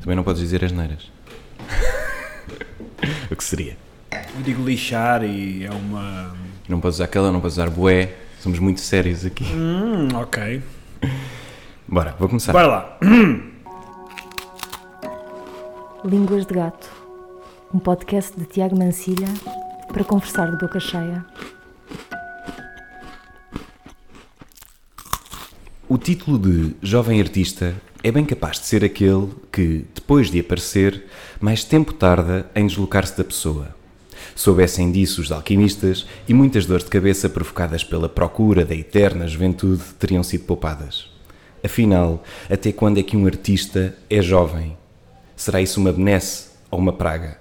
Também não podes dizer as neiras. o que seria? Eu digo lixar e é uma. Não podes usar aquela, não podes usar bué. Somos muito sérios aqui. Hum, ok. Bora, vou começar. Bora lá. Línguas de Gato, um podcast de Tiago Mancilha para conversar de boca cheia. O título de Jovem Artista é bem capaz de ser aquele que, depois de aparecer, mais tempo tarda em deslocar-se da pessoa. Soubessem disso os alquimistas e muitas dores de cabeça provocadas pela procura da eterna juventude teriam sido poupadas. Afinal, até quando é que um artista é jovem? Será isso uma benesse ou uma praga?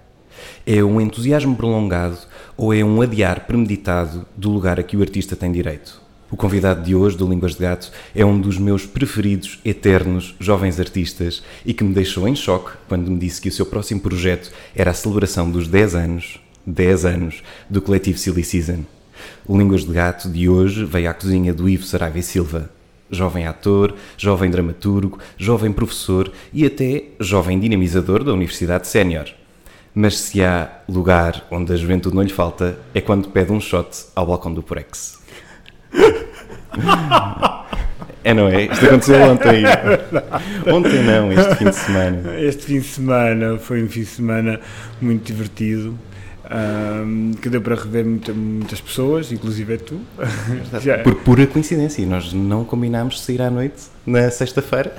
É um entusiasmo prolongado ou é um adiar premeditado do lugar a que o artista tem direito? O convidado de hoje do Línguas de Gato é um dos meus preferidos eternos jovens artistas e que me deixou em choque quando me disse que o seu próximo projeto era a celebração dos 10 anos, 10 anos, do coletivo Silly Season. O Línguas de Gato de hoje veio à cozinha do Ivo Saraiva e Silva, jovem ator, jovem dramaturgo, jovem professor e até jovem dinamizador da Universidade Sénior. Mas se há lugar onde a juventude não lhe falta, é quando pede um shot ao balcão do Purex. É, não é? Isto aconteceu ontem. Ontem não, este fim de semana. Este fim de semana foi um fim de semana muito divertido. ahm, que deu para rever muita- muitas pessoas, inclusive é tu. Já- Por pura coincidência, nós não combinámos de sair à noite na sexta-feira.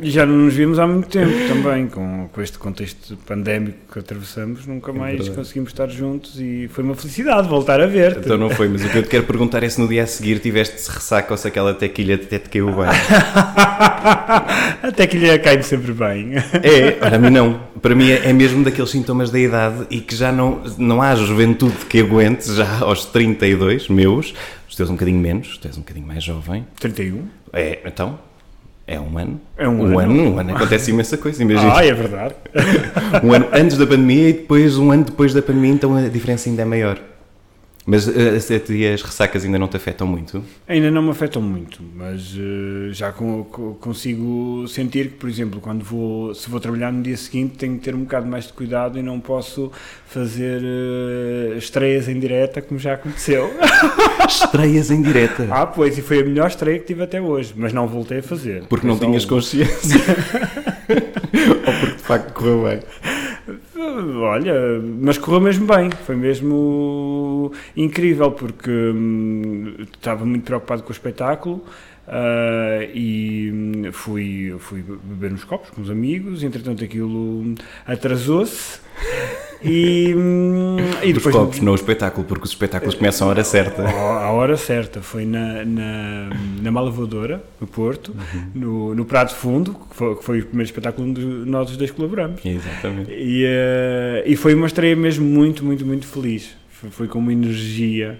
E já não nos vimos há muito tempo também, com, com este contexto pandémico que atravessamos, nunca mais verdade. conseguimos estar juntos e foi uma felicidade voltar a ver-te. Então não foi, mas o que eu te quero perguntar é se no dia a seguir tiveste ressaca ou se aquela tequilha até te caiu bem. Até que lhe cai-me sempre bem. É, para mim não. Para mim é é mesmo daqueles sintomas da idade e que já não, não há juventude que aguente, já aos 32 meus, os teus um bocadinho menos, tu és um bocadinho mais jovem. 31? É, então, é um ano. É um um ano. ano. Um ano acontece imensa coisa, imagina. Ah, é verdade. Um ano antes da pandemia e depois um ano depois da pandemia, então a diferença ainda é maior. Mas eh, a ti as ressacas ainda não te afetam muito? Ainda não me afetam muito, mas eh, já co- co- consigo sentir que, por exemplo, quando vou, se vou trabalhar no dia seguinte, tenho que ter um bocado mais de cuidado e não posso fazer eh, estreias em direta, como já aconteceu. Estreias em direta. ah, pois, e foi a melhor estreia que tive até hoje, mas não voltei a fazer. Porque não tinhas um. consciência. Ou porque de facto correu bem. Olha, mas correu mesmo bem, foi mesmo incrível, porque hum, estava muito preocupado com o espetáculo ah, e hum, fui, fui beber uns copos com os amigos, entretanto aquilo atrasou-se e, hum, e depois... copos, não o espetáculo, porque os espetáculos começam à hora certa. À hora certa, foi na, na, na Mala Voadora, no Porto, no, no Prado Fundo, que foi, que foi o primeiro espetáculo onde nós os dois colaboramos. Exatamente. E, eh, e foi uma estreia mesmo muito, muito, muito feliz. Foi, foi com uma energia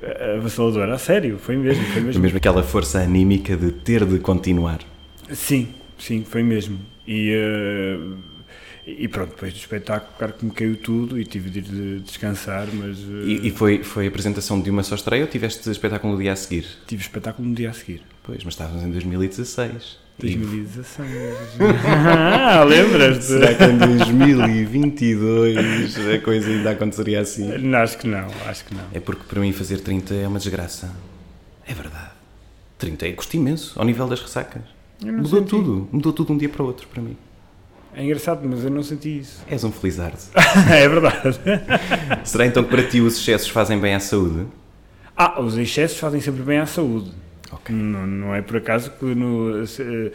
eh, avassaladora. A sério, foi mesmo, foi Foi mesmo. mesmo aquela força anímica de ter de continuar. Sim, sim, foi mesmo. E, eh, e pronto, depois do espetáculo, claro que me caiu tudo e tive de ir de descansar, mas eh, E, e foi, foi a apresentação de uma só estreia ou tiveste espetáculo no dia a seguir? tive espetáculo no dia a seguir. Pois, mas estávamos em 2016. E 2016. ah, lembras-te? será que em 2022 a coisa ainda aconteceria assim? Não, Acho que não, acho que não. É porque para mim fazer 30 é uma desgraça. É verdade. 30 é custa imenso, ao nível das ressacas. Mudou senti. tudo, mudou tudo de um dia para o outro para mim. É engraçado, mas eu não senti isso. És um felizardo. é verdade. Será então que para ti os excessos fazem bem à saúde? Ah, os excessos fazem sempre bem à saúde. Ok. Não, não é por acaso que no, se, eh,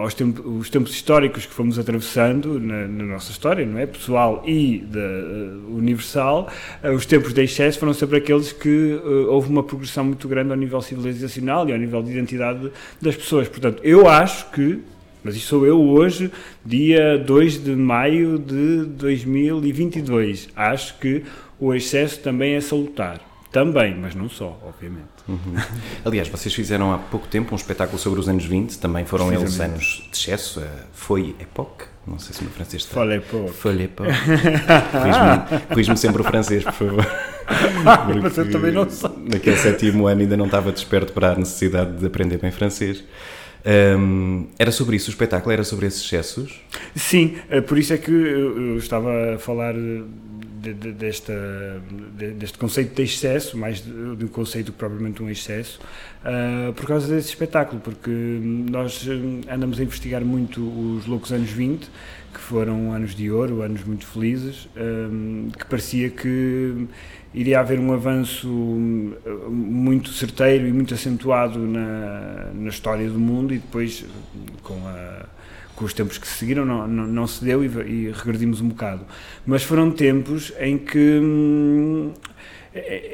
aos tempos, os tempos históricos que fomos atravessando na, na nossa história, não é? Pessoal e da, eh, universal, eh, os tempos de excesso foram sempre aqueles que eh, houve uma progressão muito grande ao nível civilizacional e ao nível de identidade das pessoas. Portanto, eu acho que, mas isso sou eu hoje, dia 2 de maio de 2022, acho que o excesso também é salutar. Também, mas não só, obviamente. Aliás, vocês fizeram há pouco tempo um espetáculo sobre os anos 20, também foram eles anos de excesso. eh, Foi époque? Não sei se o meu francês está. Falei pouco. Foi l'époque. Corrige-me- Corrige-me sempre o francês, por favor. Mas eu também não sei. Naquele sétimo ano ainda não estava desperto para a necessidade de aprender bem francês. Um, era sobre isso o espetáculo? Era sobre esses excessos? Sim, eh, por isso é que eu estava a falar de, de, desta, de, deste conceito de excesso, mais de, um conceito que propriamente um excesso, uh, por causa desse espetáculo, porque nós eh, andamos a investigar muito os loucos anos 20, que foram anos de ouro, anos muito felizes, um, que parecia que iria haver um avanço muito certeiro e muito acentuado na, na história do mundo e depois com a com os tempos que se seguiram não, não, não se deu e, e, regredimos um bocado. Mas foram tempos em que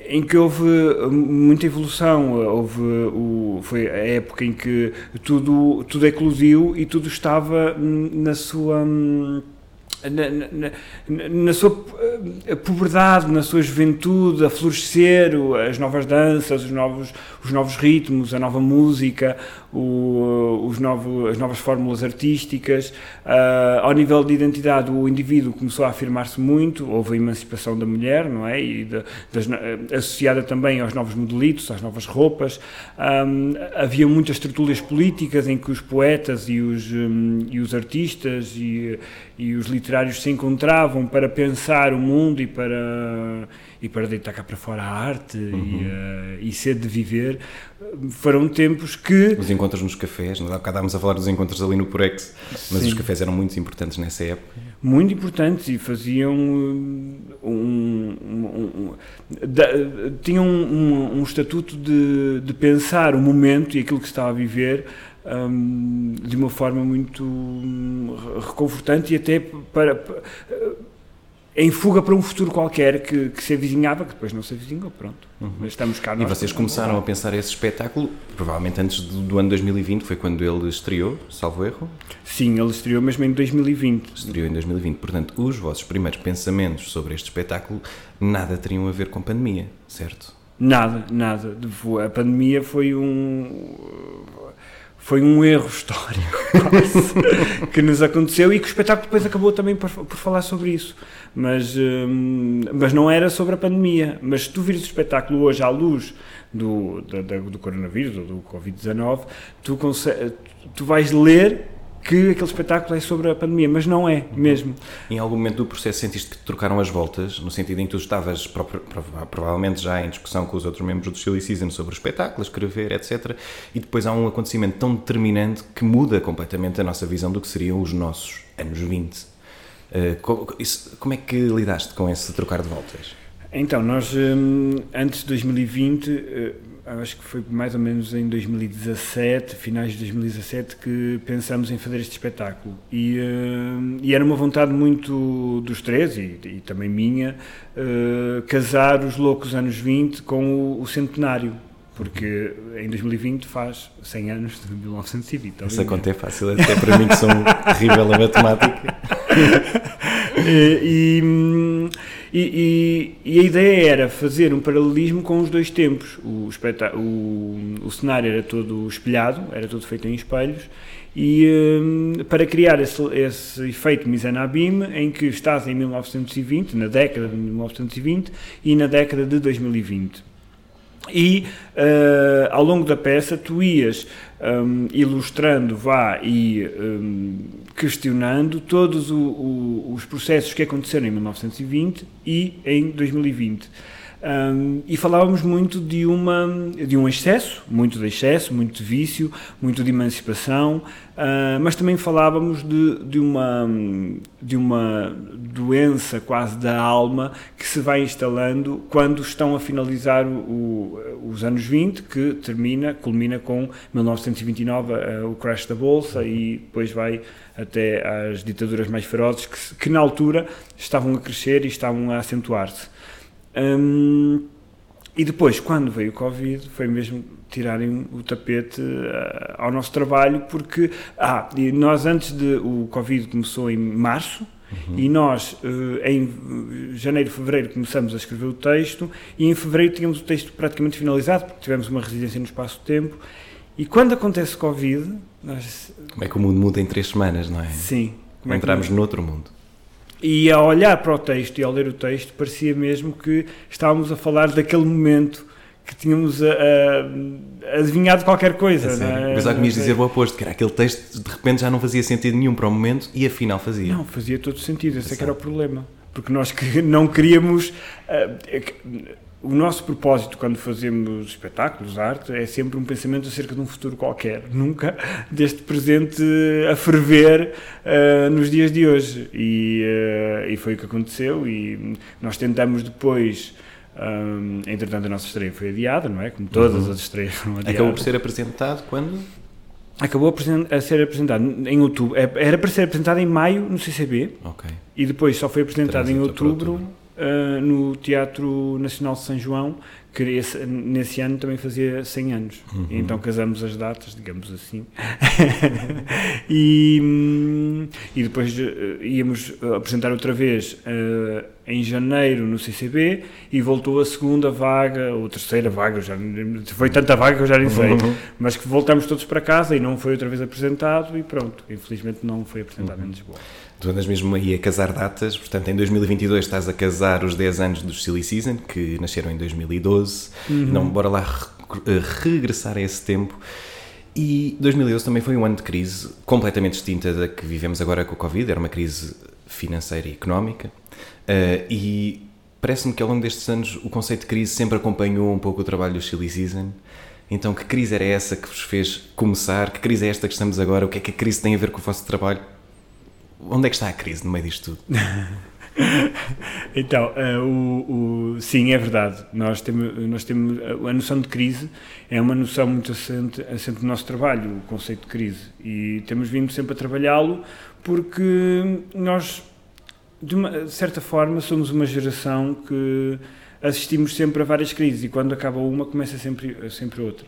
em que houve muita evolução, houve o, foi a época em que tudo, tudo eclodiu e tudo estava na sua na, na, na, sua eh, puberdade, na sua juventude, a florescer, as novas danças, os novos, os novos ritmos, a nova música, o, os novo, as novas fórmulas artísticas. Uh, ao nível de identidade, o indivíduo começou a afirmar-se muito, houve a emancipação da mulher, não é? E de, das, eh, associada também aos novos modelitos, às novas roupas. Um, havia muitas tertúlias políticas em que os poetas e os, um, e os artistas e, e os literários se encontravam para pensar o mundo e para e para deitar cá para fora a arte uhum. e, uh, e sede de viver, foram tempos que... Os encontros nos cafés, há bocado estávamos a falar dos encontros ali no Purex, mas Sim. os cafés eram muito importantes nessa época. Muito importantes e faziam um... um, um, um da, tinham um, estatuto de, de pensar o momento e aquilo que se estava a viver um, de uma forma muito reconfortante e até para, para em fuga para um futuro qualquer que, que se avizinhava, que depois não se avizinhou, pronto. Uhum. Mas estamos cá. E vocês começaram a pensar esse espetáculo, provavelmente antes do, do, ano 2020, foi quando ele estreou, salvo erro? Sim, ele estreou mesmo em 2020. Estreou em 2020, portanto, os vossos primeiros pensamentos sobre este espetáculo nada teriam a ver com pandemia, certo? Nada, nada. A pandemia foi um foi um erro histórico que nos aconteceu e que o espetáculo depois acabou também por, por falar sobre isso. Mas, hum, mas não era sobre a pandemia. Mas se tu vires o espetáculo hoje à luz do, do, do coronavírus ou do Covid-19, tu, tu vais ler que aquele espetáculo é sobre a pandemia, mas não é mesmo. Em algum momento do processo sentiste que trocaram as voltas, no sentido em que tu estavas provavelmente já em discussão com os outros membros do Silly Season sobre o espetáculo, escrever, etc. E depois há um acontecimento tão determinante que muda completamente a nossa visão do que seriam os nossos anos 20. Eh, como é que lidaste com esse trocar de voltas? Então, nós hum, antes de 2020 acho que foi mais ou menos em 2017, finais de 2017, que pensamos em fazer este espetáculo. E, uh, e era uma vontade muito dos três, e, e também minha, uh, casar os loucos anos 20 com o, o, centenário. Porque em 2020 faz 100 anos de 1920. Essa conta é fácil, até para mim que sou um terrível a matemática. e, e e, a ideia era fazer um paralelismo com os dois tempos. O, o, o cenário era todo espelhado, era todo feito em espelhos, e um, para criar esse, esse efeito abîme, em que estás em 1920, na década de 1920 e na década de 2020. E uh, ao longo da peça tu ias um, ilustrando, vá e um, questionando todos o, o, os processos que aconteceram em 1920 e em 2020. Um, e falávamos muito de, uma, de um excesso, muito de excesso, muito de vício, muito de emancipação, uh, mas também falávamos de, de, uma, de uma doença quase da alma que se vai instalando quando estão a finalizar o, os anos 20, que termina, culmina com 1929, uh, o crash da Bolsa, e depois vai até às ditaduras mais ferozes, que, que na altura estavam a crescer e estavam a acentuar-se. Um, e depois, quando veio o Covid, foi mesmo tirarem o tapete uh, ao nosso trabalho, porque ah, e nós antes de. O Covid começou em março. Uhum. E nós, uh, em janeiro, fevereiro, começamos a escrever o texto, e em fevereiro tínhamos o texto praticamente finalizado, porque tivemos uma residência no espaço-tempo. E quando acontece Covid. Nós... Como é que o mundo muda em três semanas, não é? Sim. Como Entramos é que... noutro mundo. E ao olhar para o texto e ao ler o texto, parecia mesmo que estávamos a falar daquele momento que tínhamos a, a, adivinhado qualquer coisa. É não é? Pensava que me ias dizer o oposto, que era aquele texto de repente já não fazia sentido nenhum para o momento e afinal fazia. Não, fazia todo sentido, esse é que era o problema. Porque nós que não queríamos. Uh, o nosso propósito quando fazemos espetáculos, arte, é sempre um pensamento acerca de um futuro qualquer, nunca deste presente a ferver uh, nos dias de hoje. E, uh, e, foi o que aconteceu. E nós tentamos depois. Um, entretanto, a nossa estreia foi adiada, não é? Como todas uhum. as estreias foram adiadas. Acabou por ser apresentado quando? Acabou a ser apresentado em outubro. É, era para ser apresentado em maio no CCB. Ok. E depois só foi apresentado Transita em outubro, outubro. Uh, no Teatro Nacional de São João, que esse, nesse ano também fazia 100 anos. Uhum. então casamos as datas, digamos assim. e, e depois uh, íamos apresentar outra vez uh, em janeiro no CCB e voltou a segunda vaga, ou terceira vaga, já, foi tanta vaga que eu já nem sei, uhum. mas que voltamos todos para casa e não foi outra vez apresentado e pronto, infelizmente não foi apresentado uhum. em Lisboa. Tu andas mesmo aí a casar datas, portanto, em 2022 estás a casar os 10 anos do Silly Season, que nasceram em 2012. Uhum. Não, bora lá re regressar a esse tempo. E 2012 também foi um ano de crise completamente distinta da que vivemos agora com o Covid, era uma crise financeira e económica. Uh, e parece-me que ao longo destes anos o conceito de crise sempre acompanhou um pouco o trabalho do Silly Season. Então, que crise era essa que vos fez começar? Que crise é esta que estamos agora? O que é que a crise tem a ver com o vosso trabalho? Onde é que está a crise no meio disto tudo? então, uh, o, o, sim, é verdade. Nós temos, nós temos a noção de crise é uma noção muito assente, assente no nosso trabalho, o conceito de crise, e temos vindo sempre a trabalhá-lo porque nós, de, uma, de certa forma, somos uma geração que assistimos sempre a várias crises e quando acaba uma começa sempre sempre outra.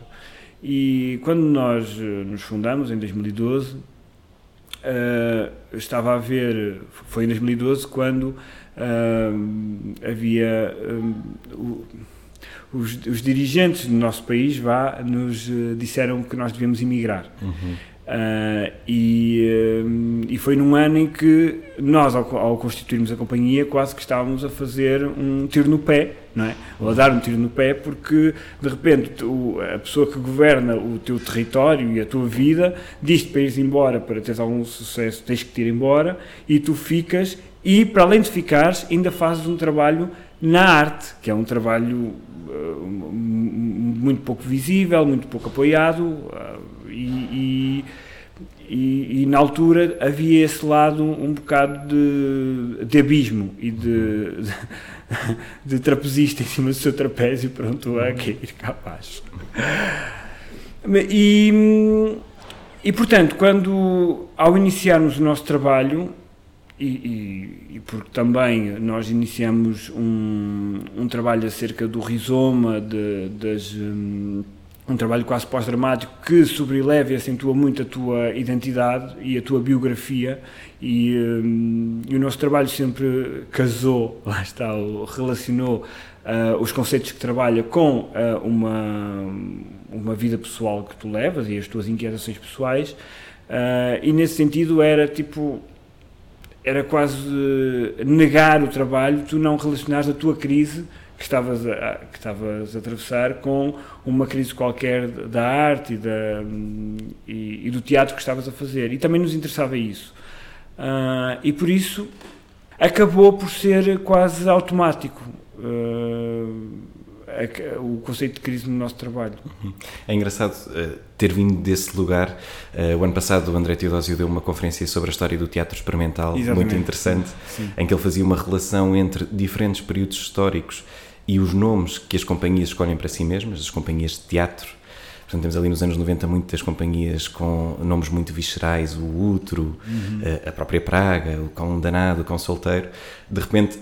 E quando nós eh, nos fundamos em 2012 uh, estava a ver, foi em 2012, quando uh, havia um, os, os, dirigentes do nosso país vá, nos disseram que nós devíamos emigrar. Uhum. Uh, e, uh, e, foi num ano em que nós, ao, ao, constituirmos a companhia, quase que estávamos a fazer um tiro no pé, não é? Ou a dar um tiro no pé, porque de repente a pessoa que governa o teu território e a tua vida diz-te para ires embora, para teres algum sucesso, tens que te ir embora, e tu ficas, e para além de ficares, ainda fazes um trabalho na arte, que é um trabalho uh, muito pouco visível, muito pouco apoiado e, e, e, na altura havia esse lado um bocado de, de abismo e de, de, de, trapezista em cima do seu trapézio, pronto a cair cá abaixo. E, e portanto, quando ao iniciarmos o nosso trabalho, e, e, e, porque também nós iniciamos um, um trabalho acerca do rizoma de, das. Um, trabalho quase pós-dramático que sobreleva e acentua muito a tua identidade e a tua biografia. E, um, e o nosso trabalho sempre casou, lá está, relacionou uh, os conceitos que trabalha com uh, uma, uma vida pessoal que tu levas e as tuas inquietações pessoais. Uh, e nesse sentido era tipo era quase negar o trabalho, tu não relacionares a tua crise que estavas a, que estavas a atravessar com uma crise qualquer da arte e, da, e, e do teatro que estavas a fazer. E também nos interessava isso. Uh, e por isso acabou por ser quase automático. Uh, o conceito de crise no nosso trabalho. É engraçado uh, ter vindo desse lugar. Uh, o ano passado o André Teodósio deu uma conferência sobre a história do teatro experimental, Exatamente. muito interessante, Sim. em que ele fazia uma relação entre diferentes períodos históricos e os nomes que as companhias escolhem para si mesmas, as companhias de teatro. Portanto, temos ali nos anos 90 muitas companhias com nomes muito viscerais, o Utro, uhum. a, a própria Praga, o Cão Danado, o Cão Solteiro. De repente,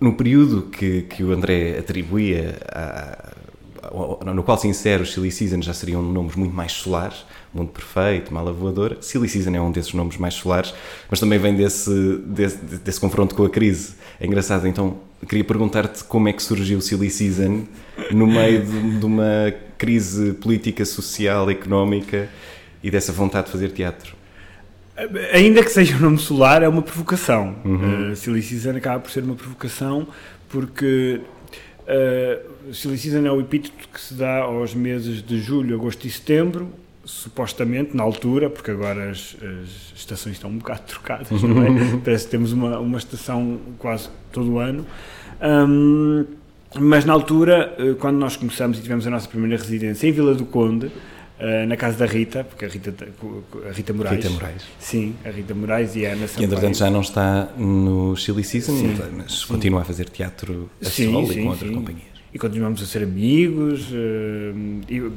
no período que, que o André atribuía, a, no qual se insere os Silly Season, já seriam nomes muito mais solares, Mundo Perfeito, Mala Voadora. Silly Season é um desses nomes mais solares, mas também vem desse, desse, desse confronto com a crise. É engraçado, então, queria perguntar-te como é que surgiu o Silly Season no meio de, de, uma crise política, social, económica e dessa vontade de fazer teatro. Ainda que seja um nome solar, é uma provocação. Uhum. Uh, Silly Season acaba por ser uma provocação porque uh, Silly Season é o epíteto que se dá aos meses de julho, agosto e setembro, supostamente, na altura, porque agora as, as estações estão um bocado trocadas, não é? Parece que temos uma, uma estação quase todo o ano. Um, mas na altura, eh, quando nós começamos e tivemos a nossa primeira residência em Vila do Conde, Uh, na casa da Rita, porque a Rita, a Rita Moraes. Rita Moraes. Sim, a Rita Moraes e a Ana Sampaio. Que entretanto já não está no Chili Season, sim, mas sim. continua a fazer teatro a sim, solo e com outras companhias. E continuamos a ser amigos. Uh, e, uh,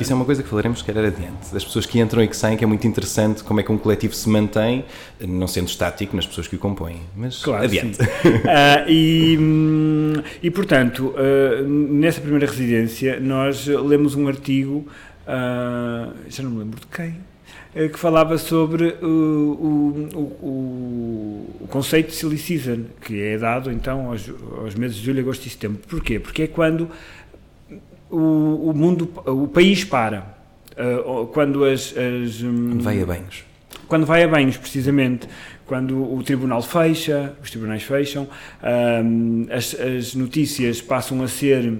isso é uma coisa que falaremos se calhar adiante. Das pessoas que entram e que saem, que é muito interessante como é que um coletivo se mantém, não sendo estático nas pessoas que o compõem. Mas claro, adiante. e, hum, e portanto, nessa primeira residência, nós lemos um artigo uh, já não me lembro de quem, que falava sobre o, o, o, conceito de silly season, que é dado então aos, aos, meses de julho, agosto e setembro. Porquê? Porque é quando o, o mundo, o país para, uh, quando as... as um, quando vai a banhos. Quando vai a banhos, precisamente quando o tribunal fecha, os tribunais fecham, um, as, as, notícias passam a ser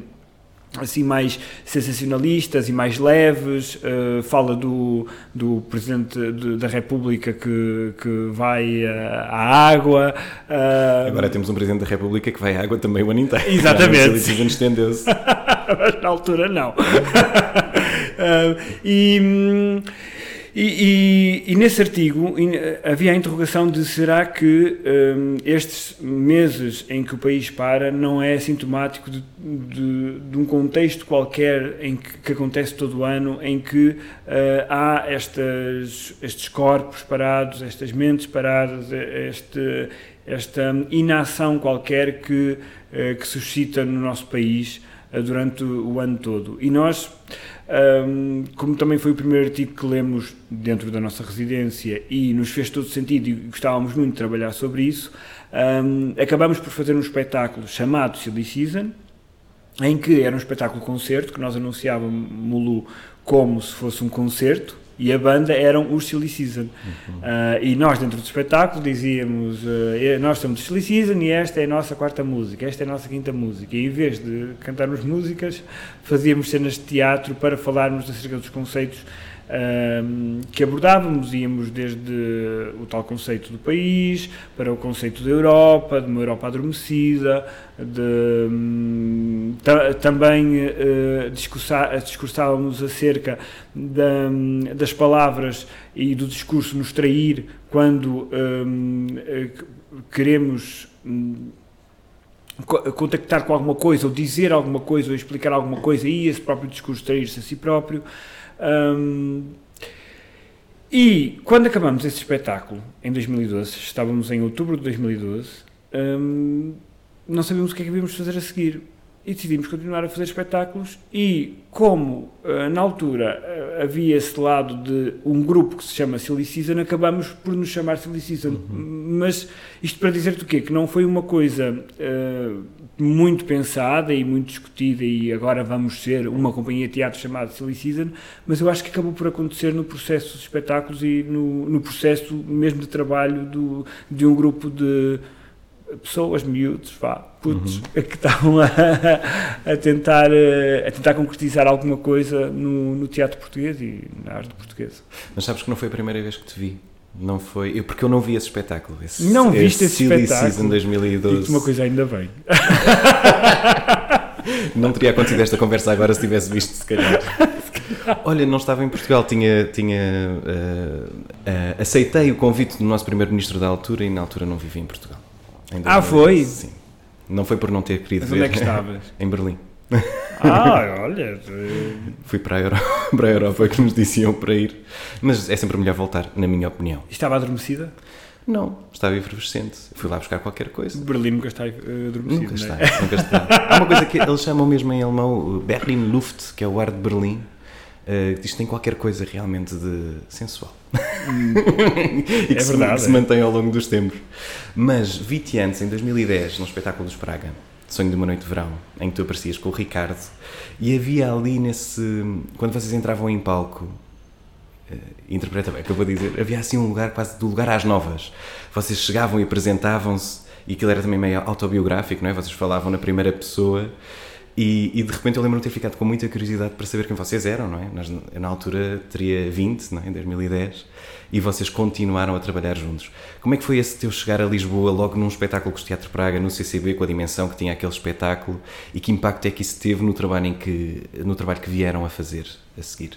assim mais sensacionalistas e mais leves, uh, fala do, do Presidente de, da República que, que vai uh, à água. Uh, Agora temos um Presidente da República que vai à água também o ano inteiro. Exatamente. Já estendeu-se. Mas na altura não. e... Hum, e, e, e, nesse artigo havia a interrogação de será que um, estes meses em que o país para não é sintomático de, de, de um contexto qualquer em que, que, acontece todo o ano, em que uh, há estas, estes corpos parados, estas mentes paradas, este, esta inação qualquer que, uh, que suscita no nosso país uh, durante o ano todo. E nós um, como também foi o primeiro artigo que lemos dentro da nossa residência e nos fez todo sentido e gostávamos muito de trabalhar sobre isso, um, acabamos por fazer um espetáculo chamado Silly Season, em que era um espetáculo concerto, que nós anunciávamos como se fosse um concerto, e a banda eram os Silly Season. Uhum. Uh, e nós, dentro do espetáculo, dizíamos: uh, nós somos Silly Season e esta é a nossa quarta música, esta é a nossa quinta música. E em vez de cantarmos músicas, fazíamos cenas de teatro para falarmos acerca dos conceitos que abordávamos, íamos desde o tal conceito do país, para o conceito da Europa, de uma Europa adormecida, de, hum, também uh, discursávamos acerca da, das palavras e do discurso nos trair quando um, eh, queremos um, contactar com alguma coisa, ou dizer alguma coisa, ou explicar alguma coisa, e esse próprio discurso trair-se a si próprio. Um, e quando acabamos esse espetáculo, em 2012, estávamos em outubro de 2012, um, não sabíamos o que é que íamos fazer a seguir. E decidimos continuar a fazer espetáculos. E como uh, na altura uh, havia esse lado de um grupo que se chama Silly Season, acabamos por nos chamar Silly Season. Uhum. Mas isto para dizer-te o quê? Que não foi uma coisa uh, muito pensada e muito discutida e agora vamos ser uma companhia de teatro chamada Silly Season, mas eu acho que acabou por acontecer no processo dos espetáculos e no, no processo mesmo de trabalho do, de um grupo de pessoas, miúdos, vá, putos, uhum. que estavam a, a, tentar, eh, a tentar concretizar alguma coisa no, no teatro português e na arte portuguesa. Mas sabes que não foi a primeira vez que te vi? Não foi. Eu, porque eu não vi esse espetáculo. Esse, não viste esse, esse espetáculo? Season 2012. uma coisa ainda bem. não teria acontecido esta conversa agora se tivesse visto, se calhar. Olha, não estava em Portugal, tinha. tinha uh, uh, aceitei o convite do nosso primeiro-ministro da altura e na altura não vivi em Portugal. Em ah, foi? Sim. Não foi por não ter querido Mas ver. Onde é que estavas? em Berlim. Ah, olha. Fui para a, Europa, para a Europa que nos diziam para ir. Mas é sempre melhor voltar, na minha opinião. Estava adormecida? Não, estava efervescente. Fui lá buscar qualquer coisa. Berlim nunca está adormecido. Nunca está, é? nunca está. Há uma coisa que eles chamam mesmo em alemão Berlin Luft, que é o ar de Berlim. Uh, que tem qualquer coisa realmente de sensual. Hum, e que, é se, verdade, que se mantém ao longo dos tempos. Mas vi-te antes, em 2010, no espetáculo dos Praga, Sonho de uma Noite de Verão, em que tu aparecias com o Ricardo, e havia ali nesse. Quando vocês entravam em palco, uh, interpreta bem o que eu vou dizer, havia assim um lugar quase do lugar às novas. Vocês chegavam e apresentavam-se e aquilo era também meio autobiográfico, não é? Vocês falavam na primeira pessoa e, e de repente eu lembro-me de ter ficado com muita curiosidade para saber quem vocês eram, não é? Nós, na altura teria 20, não é? em 2010, e vocês continuaram a trabalhar juntos. Como é que foi esse teu chegar a Lisboa logo num espetáculo com o Teatro Praga, no CCB, com a dimensão que tinha aquele espetáculo, e que impacto é que isso teve no trabalho, em que, no trabalho que vieram a fazer a seguir?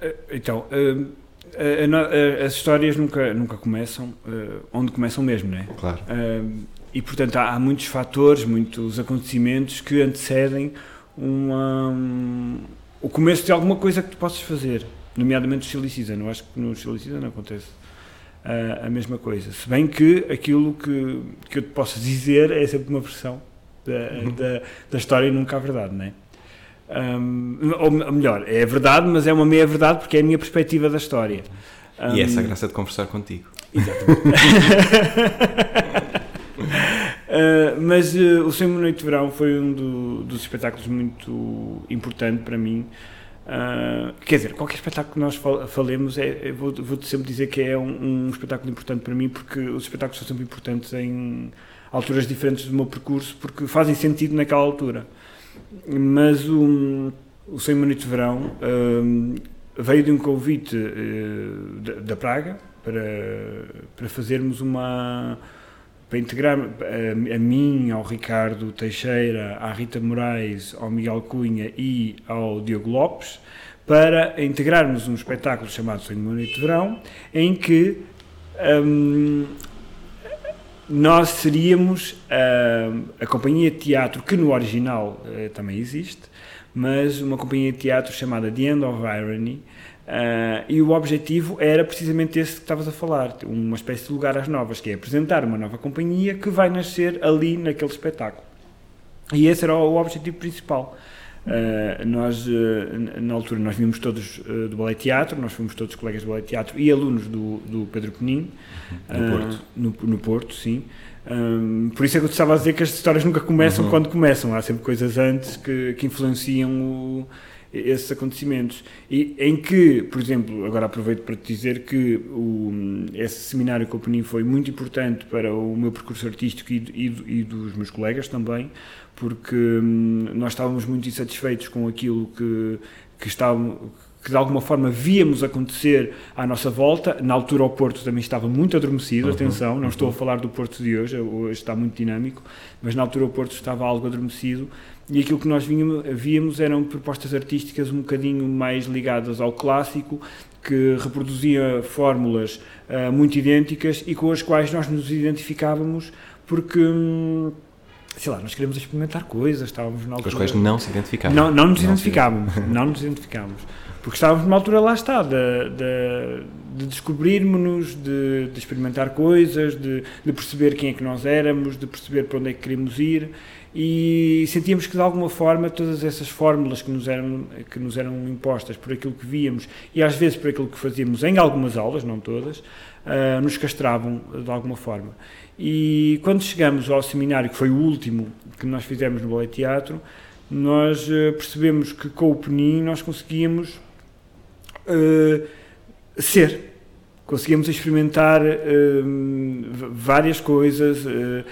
Eh, então, uh, uh, as histórias nunca, nunca começam uh, onde começam mesmo, não é? Claro. E, portanto, há, há, muitos fatores, muitos acontecimentos que antecedem uma, um, o começo de alguma coisa que tu possas fazer nomeadamente o Chili Season. Eu acho que no Chili Season acontece uh, a mesma coisa. Se bem que aquilo que, que eu te posso dizer é sempre uma versão da, uhum. da, da, história e nunca a verdade, não é? Um, ou melhor, é verdade, mas é uma meia verdade porque é a minha perspectiva da história. Um, e essa é a graça de conversar contigo. Exatamente. uh, mas uh, o Sem Noite de Verão foi um do, dos espetáculos muito importante para mim Uh, quer dizer, qualquer espetáculo que nós falemos, é, vou, vou sempre dizer que é um, um, espetáculo importante para mim, porque os espetáculos são sempre importantes em alturas diferentes do meu percurso, porque fazem sentido naquela altura. Mas o, o Sem Minuto de Verão uh, veio de um convite uh, da, da Praga para, para fazermos uma para integrar a, a, mim, ao Ricardo Teixeira, à Rita Moraes, ao Miguel Cunha e ao Diogo Lopes, para integrarmos um espetáculo chamado Sonho Bonito de Verão, em que um, nós seríamos a companhia de teatro, que no original uh, também existe, mas uma companhia de teatro chamada The End of Irony, Uh, e o objetivo era precisamente esse que estavas a falar, uma espécie de lugar às novas, que é apresentar uma nova companhia que vai nascer ali naquele espetáculo. E esse era o objetivo principal. Uh, nós, uh, na altura, nós vimos todos do Ballet Teatro, nós fomos todos colegas do Ballet Teatro e alunos do, do Pedro Penin. No Porto. No, no, Porto, sim. Um, por isso é que eu estava a dizer que as histórias nunca começam uhum. quando começam, há sempre coisas antes que, que influenciam o esses acontecimentos. E em que, por exemplo, agora aproveito para te dizer que o, esse seminário o Penin foi muito importante para o meu percurso artístico e, e, e dos meus colegas também, porque hum, nós estávamos muito insatisfeitos com aquilo que, que estávamos que de alguma forma víamos acontecer à nossa volta. Na altura o Porto também estava muito adormecido, uhum, atenção, não uhum. estou a falar do Porto de hoje, hoje está muito dinâmico, mas na altura o Porto estava algo adormecido e aquilo que nós víamos eram propostas artísticas um bocadinho mais ligadas ao clássico, que reproduzia fórmulas uh, muito idênticas e com as quais nós nos identificávamos porque hum, sei lá, nós queríamos experimentar coisas, estávamos na altura... Com as quais não se identificávamos. Não, não nos não identificávamos, não nos identificávamos. Porque estávamos numa altura, lá está, de, de, de descobrirmos-nos, de, de, experimentar coisas, de, de, perceber quem é que nós éramos, de perceber para onde é que queríamos ir e sentíamos que de alguma forma todas essas fórmulas que nos eram, que nos eram impostas por aquilo que víamos e às vezes por aquilo que fazíamos em algumas aulas, não todas, uh, nos castravam de alguma forma. E quando chegamos ao seminário, que foi o último que nós fizemos no Ballet Teatro, nós uh, percebemos que com o Penin nós conseguíamos uh, ser. Conseguimos experimentar uh, várias coisas, uh,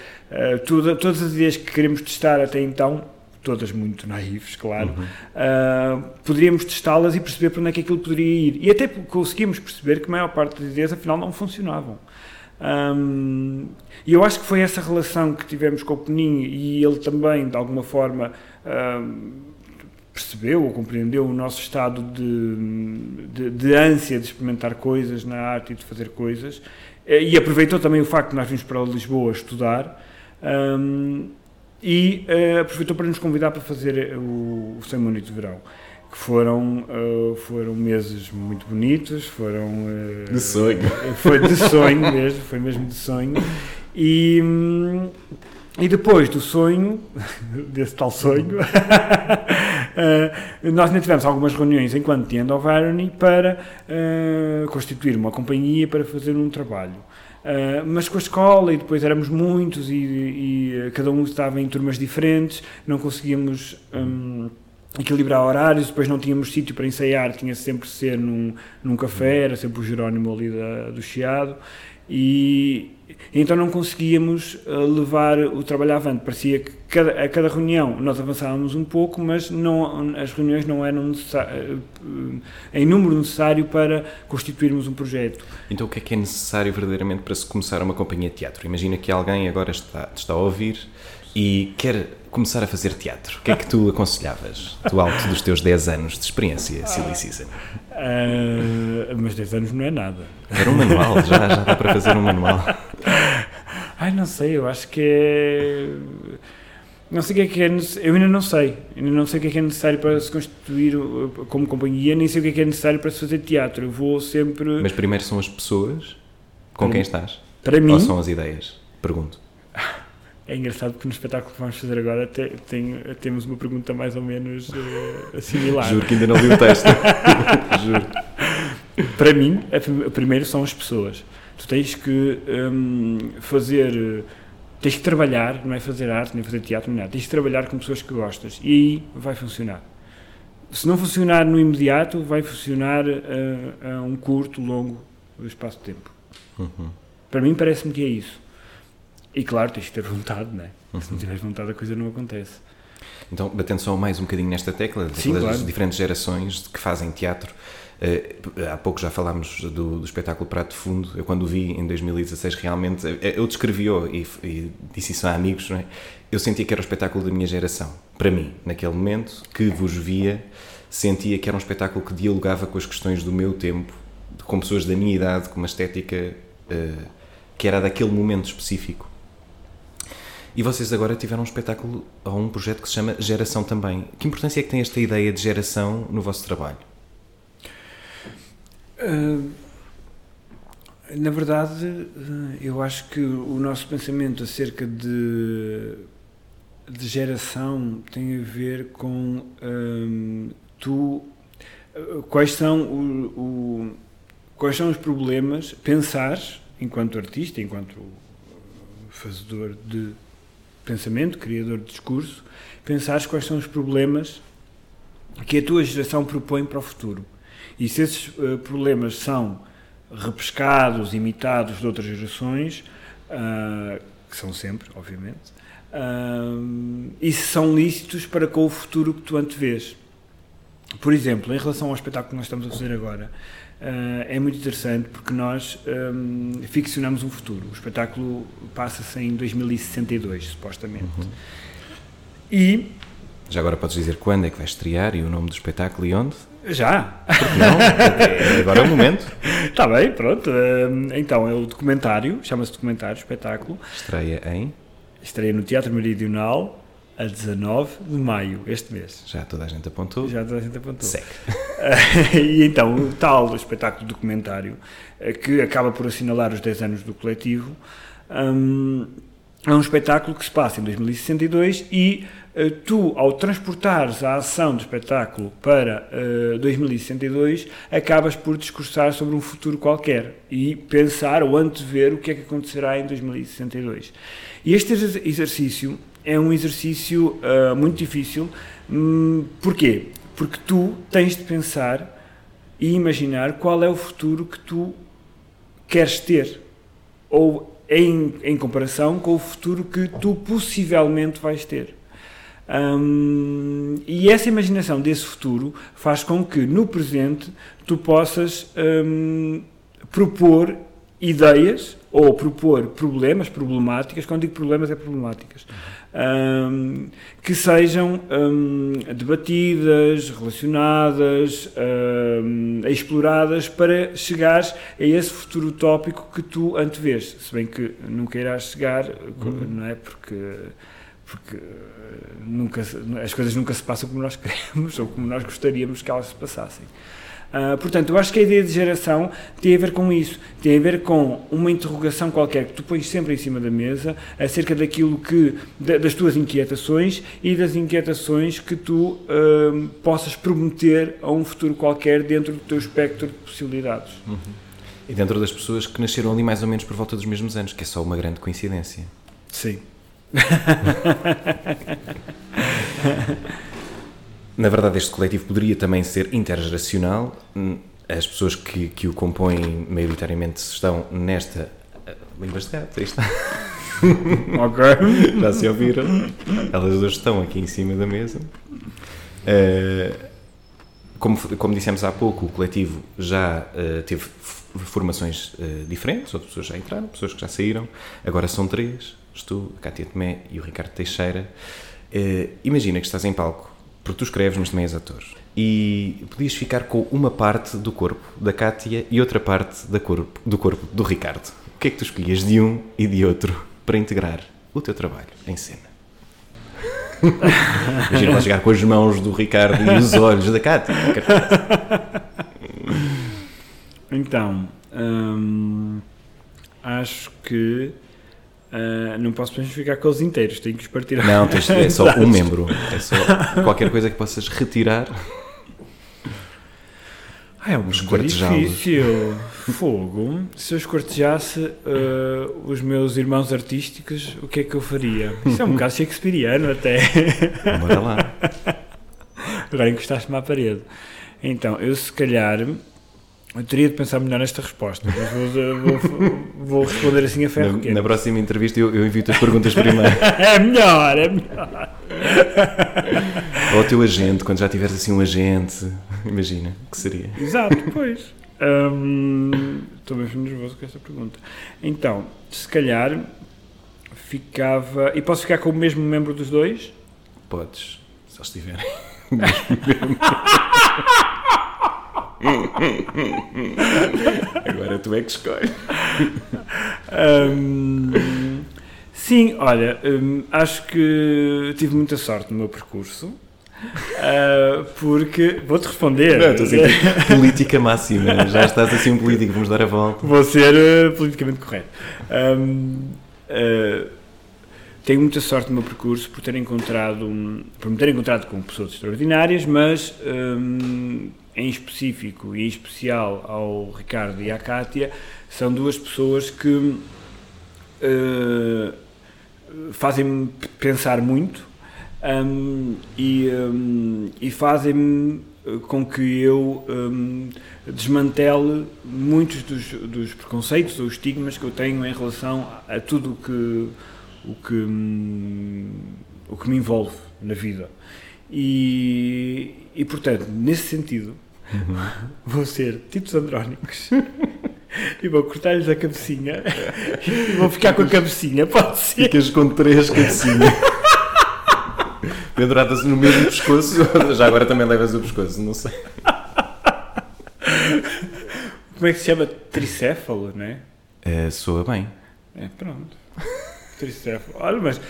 tudo, todas as ideias que queremos testar até então, todas muito naivas, claro, uhum. poderíamos testá-las e perceber para onde é que aquilo poderia ir. E até conseguimos perceber que a maior parte das ideias afinal não funcionavam. Um, e eu acho que foi essa relação que tivemos com o Peninho e ele também, de alguma forma, um, percebeu ou compreendeu o nosso estado de, de, de, ânsia de experimentar coisas na arte e de fazer coisas eh, e aproveitou também o facto de nós vimos para Lisboa estudar um, e uh, aproveitou para nos convidar para fazer o, o Sem Monito de Verão que foram, uh, foram meses muito bonitos, foram... Uh, de sonho. Foi de sonho mesmo, foi mesmo de sonho. E, um, e depois do sonho, desse tal sonho, uh, nós ainda tivemos algumas reuniões enquanto The of Irony para uh, constituir uma companhia para fazer um trabalho. Uh, mas com a escola e depois éramos muitos e, e, cada um estava em turmas diferentes, não conseguíamos um, equilibrar horários, depois não tínhamos sítio para ensaiar, tinha sempre que ser num, num café, era sempre o Jerónimo ali da, do Chiado E então não conseguíamos uh, levar o trabalho avante. Parecia que cada, a cada reunião nós avançávamos um pouco, mas não, as reuniões não eram uh, em número necessário para constituirmos um projeto. Então o que é que é necessário verdadeiramente para se começar uma companhia de teatro? Imagina que alguém agora está, está a ouvir e quer começar a fazer teatro. O que é que tu aconselhavas, do alto dos teus 10 anos de experiência, Silly Season? Uh, mas 10 anos não é nada. Era um manual, já, já dá para fazer um manual. Ai, não sei, eu acho que é. Não sei o que é que é Eu ainda não sei. Ainda não sei o que é que é necessário para se constituir como companhia, nem sei o que é que é necessário para se fazer teatro. Eu vou sempre. Mas primeiro são as pessoas com quem estás? Para mim. Ou são as ideias? Pergunto. É engraçado porque no espetáculo que vamos fazer agora tem, tem, temos uma pergunta mais ou menos uh, similar. Juro que ainda não li o texto. Juro. Para mim, a, primeiro são as pessoas. Tu tens que um, fazer. Tens que trabalhar, não é fazer arte, nem fazer teatro, nem nada. Tens que trabalhar com pessoas que gostas. E aí vai funcionar. Se não funcionar no imediato, vai funcionar a, a um curto, longo espaço de tempo. Uhum. Para mim, parece-me que é isso. E claro, tens que ter vontade, não é? Uhum. Se não tiveres vontade, a coisa não acontece. Então, batendo só mais um bocadinho nesta tecla, Sim, claro. das diferentes gerações que fazem teatro, uh, há pouco já falámos do, do, espetáculo Prato Fundo. Eu, quando o vi em 2016, realmente, eh, eu descrevi-o e, e, disse isso a amigos, não é? Eu sentia que era o espetáculo da minha geração. Para mim, naquele momento, que vos via, sentia que era um espetáculo que dialogava com as questões do meu tempo, com pessoas da minha idade, com uma estética uh, que era daquele momento específico. E vocês agora tiveram um espetáculo ou um projeto que se chama Geração também. Que importância é que tem esta ideia de geração no vosso trabalho? Uh, na verdade, uh, eu acho que o nosso pensamento acerca de, de geração tem a ver com uh, tu quais são o, o, quais são os problemas pensar enquanto artista enquanto fazedor de pensamento, criador de discurso, pensares quais são os problemas que a tua geração propõe para o futuro. E se esses uh, problemas são repescados, imitados de outras gerações, uh, que são sempre, obviamente, uh, e se são lícitos para com o futuro que tu antevês. Por exemplo, em relação ao espetáculo que nós estamos a fazer agora, Uh, é muito interessante porque nós um, ficcionamos um futuro. O espetáculo passa-se em 2062, supostamente. Uhum. E. Já agora podes dizer quando é que vai estrear e o nome do espetáculo e onde? Já! Porque não? agora é o momento. Está bem, pronto. Uh, então, é o documentário, chama-se Documentário, espetáculo. Estreia em? Estreia no Teatro Meridional a 19 de maio, este mês. Já toda a gente apontou? Já toda a gente apontou. Segue. e então, o tal espetáculo documentário, eh, que acaba por assinalar os 10 anos do coletivo, um, é um espetáculo que se passa em 2062 e uh, tu, ao transportares a ação do espetáculo para uh, 2062, acabas por discursar sobre um futuro qualquer e pensar ou antever o que é que acontecerá em 2062. E este exercício é um exercício uh, muito difícil. Hum, porquê? Porque tu tens de pensar e imaginar qual é o futuro que tu queres ter. Ou em, em comparação com o futuro que tu possivelmente vais ter. e essa imaginação desse futuro faz com que no presente tu possas propor ideias ou propor problemas, problemáticas, quando digo problemas é problemáticas, um, que sejam um, debatidas, relacionadas, um, exploradas para chegares a esse futuro utópico que tu antevês, se bem que nunca irás chegar, uhum. não é? Porque porque nunca, as coisas nunca se passam como nós queremos ou como nós gostaríamos que elas se passassem. Uh, portanto, eu acho que a ideia de geração tem a ver com isso, tem a ver com uma interrogação qualquer que tu pões sempre em cima da mesa acerca daquilo que, das tuas inquietações e das inquietações que tu uh, possas prometer a um futuro qualquer dentro do teu espectro de possibilidades. Uhum. E dentro das pessoas que nasceram ali mais ou menos por volta dos mesmos anos, que é só uma grande coincidência. Sim. Na verdade, este coletivo poderia também ser intergeracional. As pessoas que, que o compõem, maioritariamente, estão nesta Línguas de gato, aí está. ok. Já se ouviram? Elas duas estão aqui em cima da mesa. Uh, como, como dissemos há pouco, o coletivo já uh, teve formações uh, diferentes, outras pessoas já entraram, pessoas que já saíram, agora são três, tu, a Cátia Tomé e o Ricardo Teixeira. imagina que estás em palco, porque tu escreves, mas também és ator, e podias ficar com uma parte do corpo da Cátia e outra parte corpo, do corpo do Ricardo. O que é que tu escolhias de um e de outro para integrar o teu trabalho em cena? Imagina chegar com as mãos do Ricardo e os olhos da Cátia. Então, hum, acho que uh, não posso mesmo ficar com os inteiros, tenho que os partir. Não, tens, é só um membro. É só qualquer coisa que possas retirar. Ah, é um difícil. Fogo. Se eu escortejasse uh, os meus irmãos artísticos, o que é que eu faria? Isso é um bocado shakespeariano até. Bora lá. Agora encostaste-me à parede. Então, eu se calhar. Eu teria de pensar melhor nesta resposta, mas vou, vou, vou responder assim a ferro Na, na próxima entrevista eu, eu envio as perguntas primeiro. é melhor, é melhor. Ou o teu agente, quando já tiveres assim um agente, imagina, que seria? Exato, pois. Hum, estou mesmo nervoso com esta pergunta. Então, se calhar ficava. E posso ficar com o mesmo membro dos dois? Podes, se eles tiverem. Agora tu é que escolhe. Um, sim, olha, um, acho que tive muita sorte no meu percurso. Uh, porque vou-te responder. Não, estou assim, política máxima. Já estás assim um político, vamos dar a volta. Vou ser uh, politicamente correto. Um, uh, tenho muita sorte no meu percurso por ter encontrado, por me ter encontrado com pessoas extraordinárias, mas um, em específico e em especial ao Ricardo e à Kátia, são duas pessoas que uh, fazem-me pensar muito um, e, um, e fazem-me eh, com que eu um, desmantele muitos dos, dos, preconceitos ou estigmas que eu tenho em relação a tudo que, o que, hum, o que me envolve na vida. E, e portanto, nesse sentido, uhum. vou ser tipos andrónicos e vou cortar-lhes a cabecinha e vou ficar com a cabecinha, pode ser. Ficas com três cabecinhas penduradas no mesmo pescoço. Já agora também levas o pescoço, não sei. Como é que se chama? Tricéfalo, não é? é soa bem. É, pronto. Tricéfalo. Olha, mas.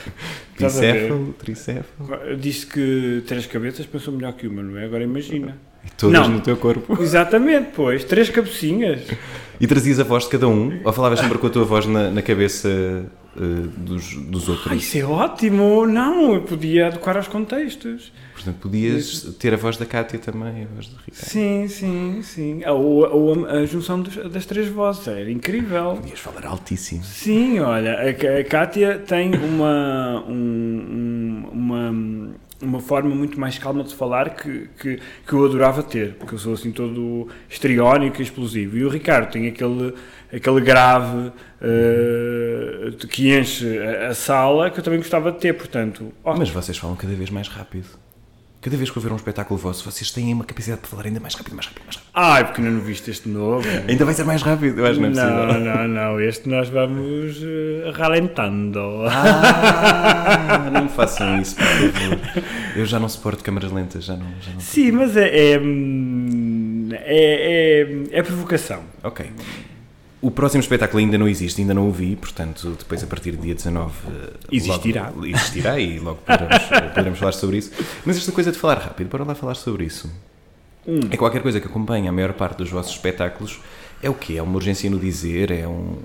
Tricéfalo, tricéfalo. Disse que três cabeças pensou melhor que uma, não é? Agora imagina. E todas não. no teu corpo. Exatamente, pois. Três cabecinhas. E trazias a voz de cada um? Ou falavas sempre com a tua voz na, na cabeça uh, dos, dos outros? Ah, isso é ótimo! Não, eu podia adequar aos contextos. Portanto, podias ter a voz da Cátia também, a voz do Ricardo. Sim, sim, sim. Ou, ou a, a, junção dos, das três vozes, era incrível. Podias falar altíssimo. Sim, olha, a, a Cátia tem uma, um, uma uma forma muito mais calma de falar que, que, que, eu adorava ter, porque eu sou assim todo histriónico e explosivo. E o Ricardo tem aquele, aquele grave uh, que enche a, a, sala que eu também gostava de ter, portanto... Mas vocês falam cada vez mais rápido. Cada vez que eu ver um espetáculo vosso, vocês têm uma capacidade de falar ainda mais rápido, mais rápido, mais rápido. Ai, porque não viste este novo. ainda vai ser mais rápido, eu acho não é Não, não, não. Este nós vamos uh, ralentando. Ah, não me façam isso, por favor. Eu já não suporto câmaras lentas, já não. Já não Sim, mas é é, é, é, é provocação. Ok. O próximo espetáculo ainda não existe, ainda não o vi, portanto, depois a partir do dia 19 existirá. Logo, existirá e logo poderemos, poderemos falar sobre isso. Mas esta coisa de falar rápido, para lá falar sobre isso. Hum. É qualquer coisa que acompanha a maior parte dos vossos espetáculos. É o quê? É uma urgência no dizer? É, um,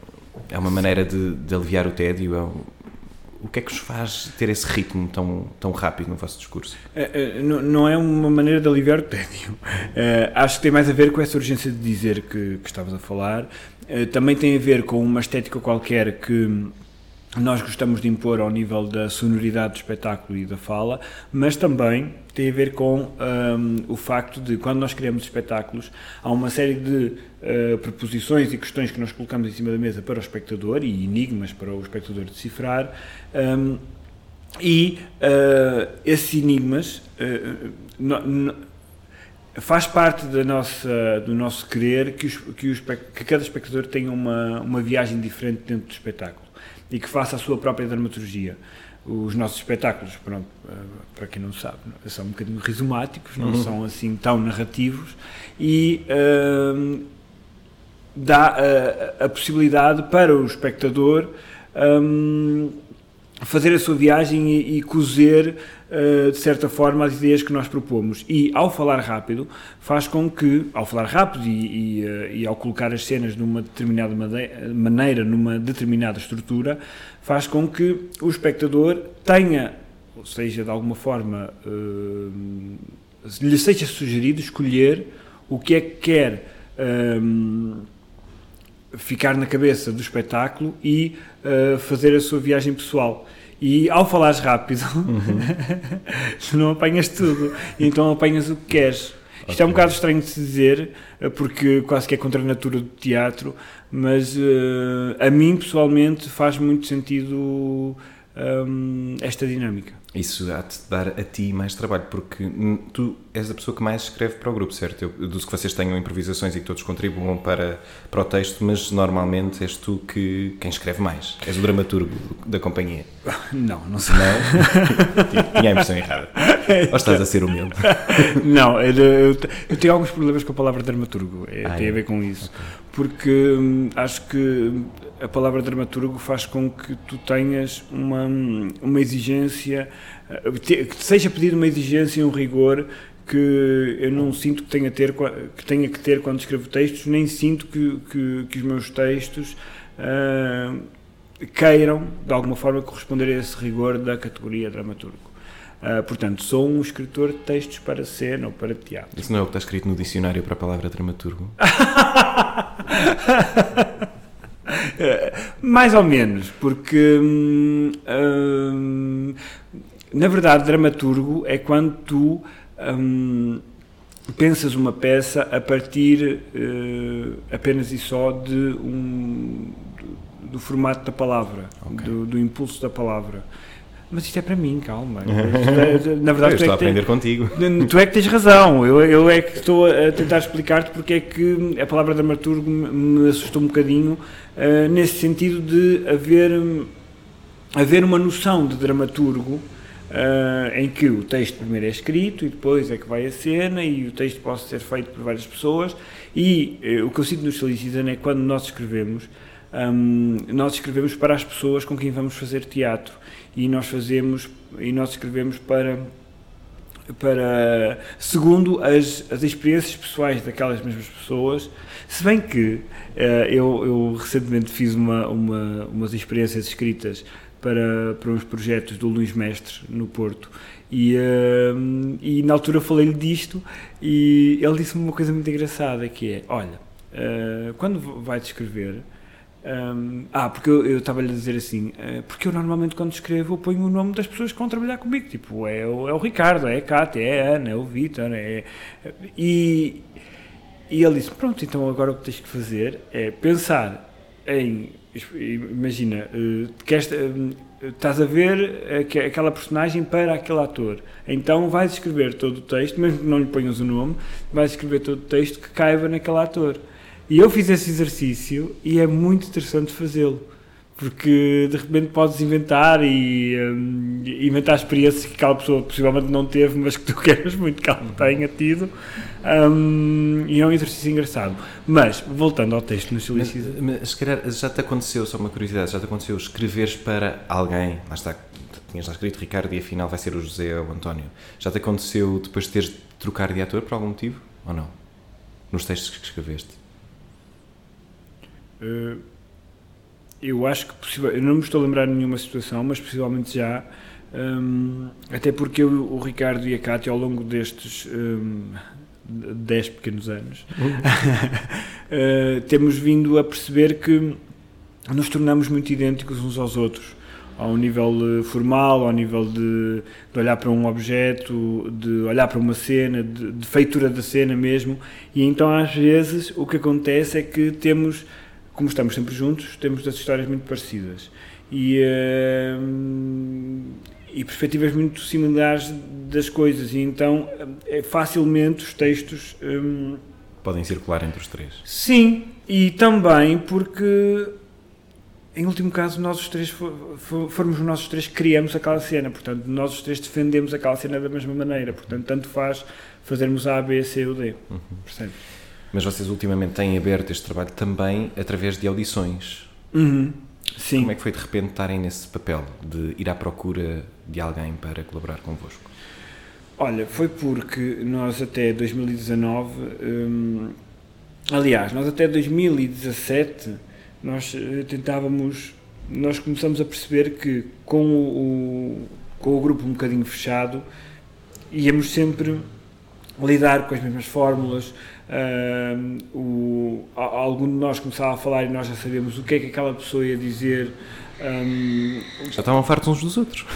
é uma maneira de, de aliviar o tédio? É um, o que é que os faz ter esse ritmo tão, tão rápido no vosso discurso? É, é, não é uma maneira de aliviar o tédio. É, acho que tem mais a ver com essa urgência de dizer que, que estavas a falar. É, também tem a ver com uma estética qualquer que nós gostamos de impor ao nível da sonoridade do espetáculo e da fala, mas também tem a ver com um, o facto de, quando nós criamos espetáculos, há uma série de uh, proposições e questões que nós colocamos em cima da mesa para o espectador e enigmas para o espectador decifrar. Um, e uh, esses enigmas uh, faz parte da nossa, do nosso querer que, os, que, os, que cada espectador tenha uma, uma viagem diferente dentro do espetáculo e que faça a sua própria dramaturgia. Os nossos espetáculos, pronto, eh, para quem não sabe, são um bocadinho rizomáticos, não uhum. são assim tão narrativos e uh, dá a, a, possibilidade para o espectador um, fazer a sua viagem e, e cozer de certa forma as ideias que nós propomos e ao falar rápido faz com que ao falar rápido e, e, uh, e ao colocar as cenas numa determinada maneira numa determinada estrutura faz com que o espectador tenha ou seja de alguma forma uh, lhe seja sugerido escolher o que é que quer ficar na cabeça do espetáculo e uh, fazer a sua viagem pessoal. E ao falares rápido, uhum. não apanhas tudo, então apanhas o que queres. Okay. Isto é um bocado estranho de se dizer, eh, porque quase que é contra a natura do teatro, mas uh, a mim pessoalmente faz muito sentido um, esta dinâmica. Isso há-te dar a ti mais trabalho, porque tu és a pessoa que mais escreve para o grupo, certo? Eu deduzo que vocês tenham improvisações e que todos contribuam para, para o texto, mas normalmente és tu que, quem escreve mais. És o dramaturgo da companhia. Não, não sei. Não? Tinha a impressão errada. Ou estás a ser humilde? Não, eu, eu, tenho alguns problemas com a palavra dramaturgo, é, ah, tem é? a ver com isso. Okay. Porque hum, acho que a palavra dramaturgo faz com que tu tenhas uma, uma exigência, eh, que seja pedido uma exigência e um rigor que eu não sinto que tenha, ter, que tenha que ter quando escrevo textos, nem sinto que, que, que os meus textos uh, queiram, de alguma forma, corresponder a esse rigor da categoria dramaturgo. Uh, portanto, sou um escritor de textos para cena ou para teatro. Isso não é o que está escrito no dicionário para a palavra dramaturgo? Mais ou menos, porque hum, hum, na verdade, dramaturgo é quando tu hum, pensas uma peça a partir uh, apenas e só de um, do, do formato da palavra, okay. do, do impulso da palavra. Mas isto é para mim, calma. É, na verdade, eu estou é a aprender contigo. Tu é que tens razão. Eu, eu é que estou a tentar explicar-te porque é que a palavra dramaturgo me assustou um bocadinho uh, nesse sentido de haver, haver uma noção de dramaturgo Uh, em que o texto primeiro é escrito e depois é que vai a cena e o texto pode ser feito por várias pessoas e uh, o que eu sinto no Silly é que quando nós escrevemos um, nós escrevemos para as pessoas com quem vamos fazer teatro e nós fazemos e nós escrevemos para para segundo as, as experiências pessoais daquelas mesmas pessoas. Se bem que uh, eu, eu recentemente fiz uma, uma umas experiências escritas para, para uns projetos do Luís Mestre no Porto. E, uh, e na altura falei-lhe disto e ele disse-me uma coisa muito engraçada que é, olha, uh, quando vais escrever um, ah, porque eu estava-lhe a dizer assim, uh, porque eu normalmente quando escrevo eu ponho o nome das pessoas que vão trabalhar comigo, tipo, é é o Ricardo, é a Cátia, é a Ana, é o Vitor, é... E, e ele disse, pronto, então agora o que tens que fazer é pensar em, imagina, uh, que esta, uh, estás a ver aquela personagem para aquele ator, então vais escrever todo o texto, mesmo que não lhe ponhas o nome, vais escrever todo o texto que caiba naquele ator. E eu fiz esse exercício e é muito interessante fazê-lo. Porque de repente podes inventar e um, inventar experiências que aquela pessoa possivelmente não teve, mas que tu queres muito que ela tenha tido. Um, e é um exercício engraçado. Mas, voltando ao texto no Silício. Mas, mas se calhar já te aconteceu, só uma curiosidade, já te aconteceu escreveres para alguém, lá está, tinhas já escrito Ricardo e afinal vai ser o José ou o António. Já te aconteceu depois de teres de trocar de ator por algum motivo? Ou não? Nos textos que escreveste? Uh, eu acho que possível, eu não me estou a lembrar de nenhuma situação, mas possivelmente já, um, até porque eu, o Ricardo e a Cátia, ao longo destes um, 10 pequenos anos, uh, temos vindo a perceber que nos tornamos muito idênticos uns aos outros. ao nível formal, ao nível de, de, olhar para um objeto, de olhar para uma cena, de, de feitura da cena mesmo. E então, às vezes, o que acontece é que temos, como estamos sempre juntos, temos as histórias muito parecidas. E, uh, e perspectivas muito similares das coisas, e então é facilmente os textos. Um, Podem circular entre os três. Sim, e também porque, em último caso, nós os três formos nós os três que criamos aquela cena, portanto, nós os três defendemos aquela cena da mesma maneira, portanto, tanto faz fazermos A, B, C ou D. Uhum. Percebe? Mas vocês ultimamente têm aberto este trabalho também através de audições. Uhum. Sim. Como é que foi de repente estarem nesse papel de ir à procura de alguém para colaborar convosco? Olha, foi porque nós até 2019, hum, aliás, nós até 2017, nós eh, tentávamos, nós começamos a perceber que com o, com o grupo um bocadinho fechado, íamos sempre lidar com as mesmas fórmulas, Uh, o, algum de nós começava a falar e nós já sabíamos o que é que aquela pessoa ia dizer. Um, já estavam fartos uns dos outros.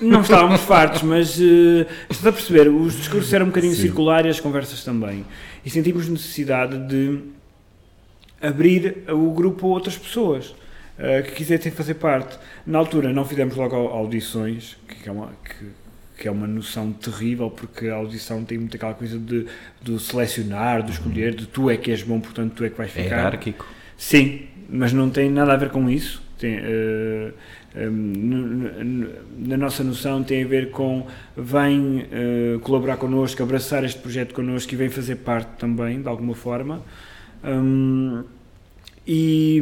Não estávamos fartos, mas uh, estás a perceber, os discursos eram um bocadinho Sim. circular e as conversas também. E sentimos necessidade de abrir o grupo a outras pessoas uh, que quisessem fazer parte. Na altura não fizemos logo audições, que é uma, que, que é uma noção terrível, porque a audição tem muito aquela coisa de, de selecionar, de escolher, de tu é que és bom, portanto tu é que vais é ficar. É hierárquico. Sim, mas não tem nada a ver com isso. Tem, uh, um, na nossa noção tem a ver com vem uh, colaborar connosco, abraçar este projeto connosco e vem fazer parte também, de alguma forma. Um, e,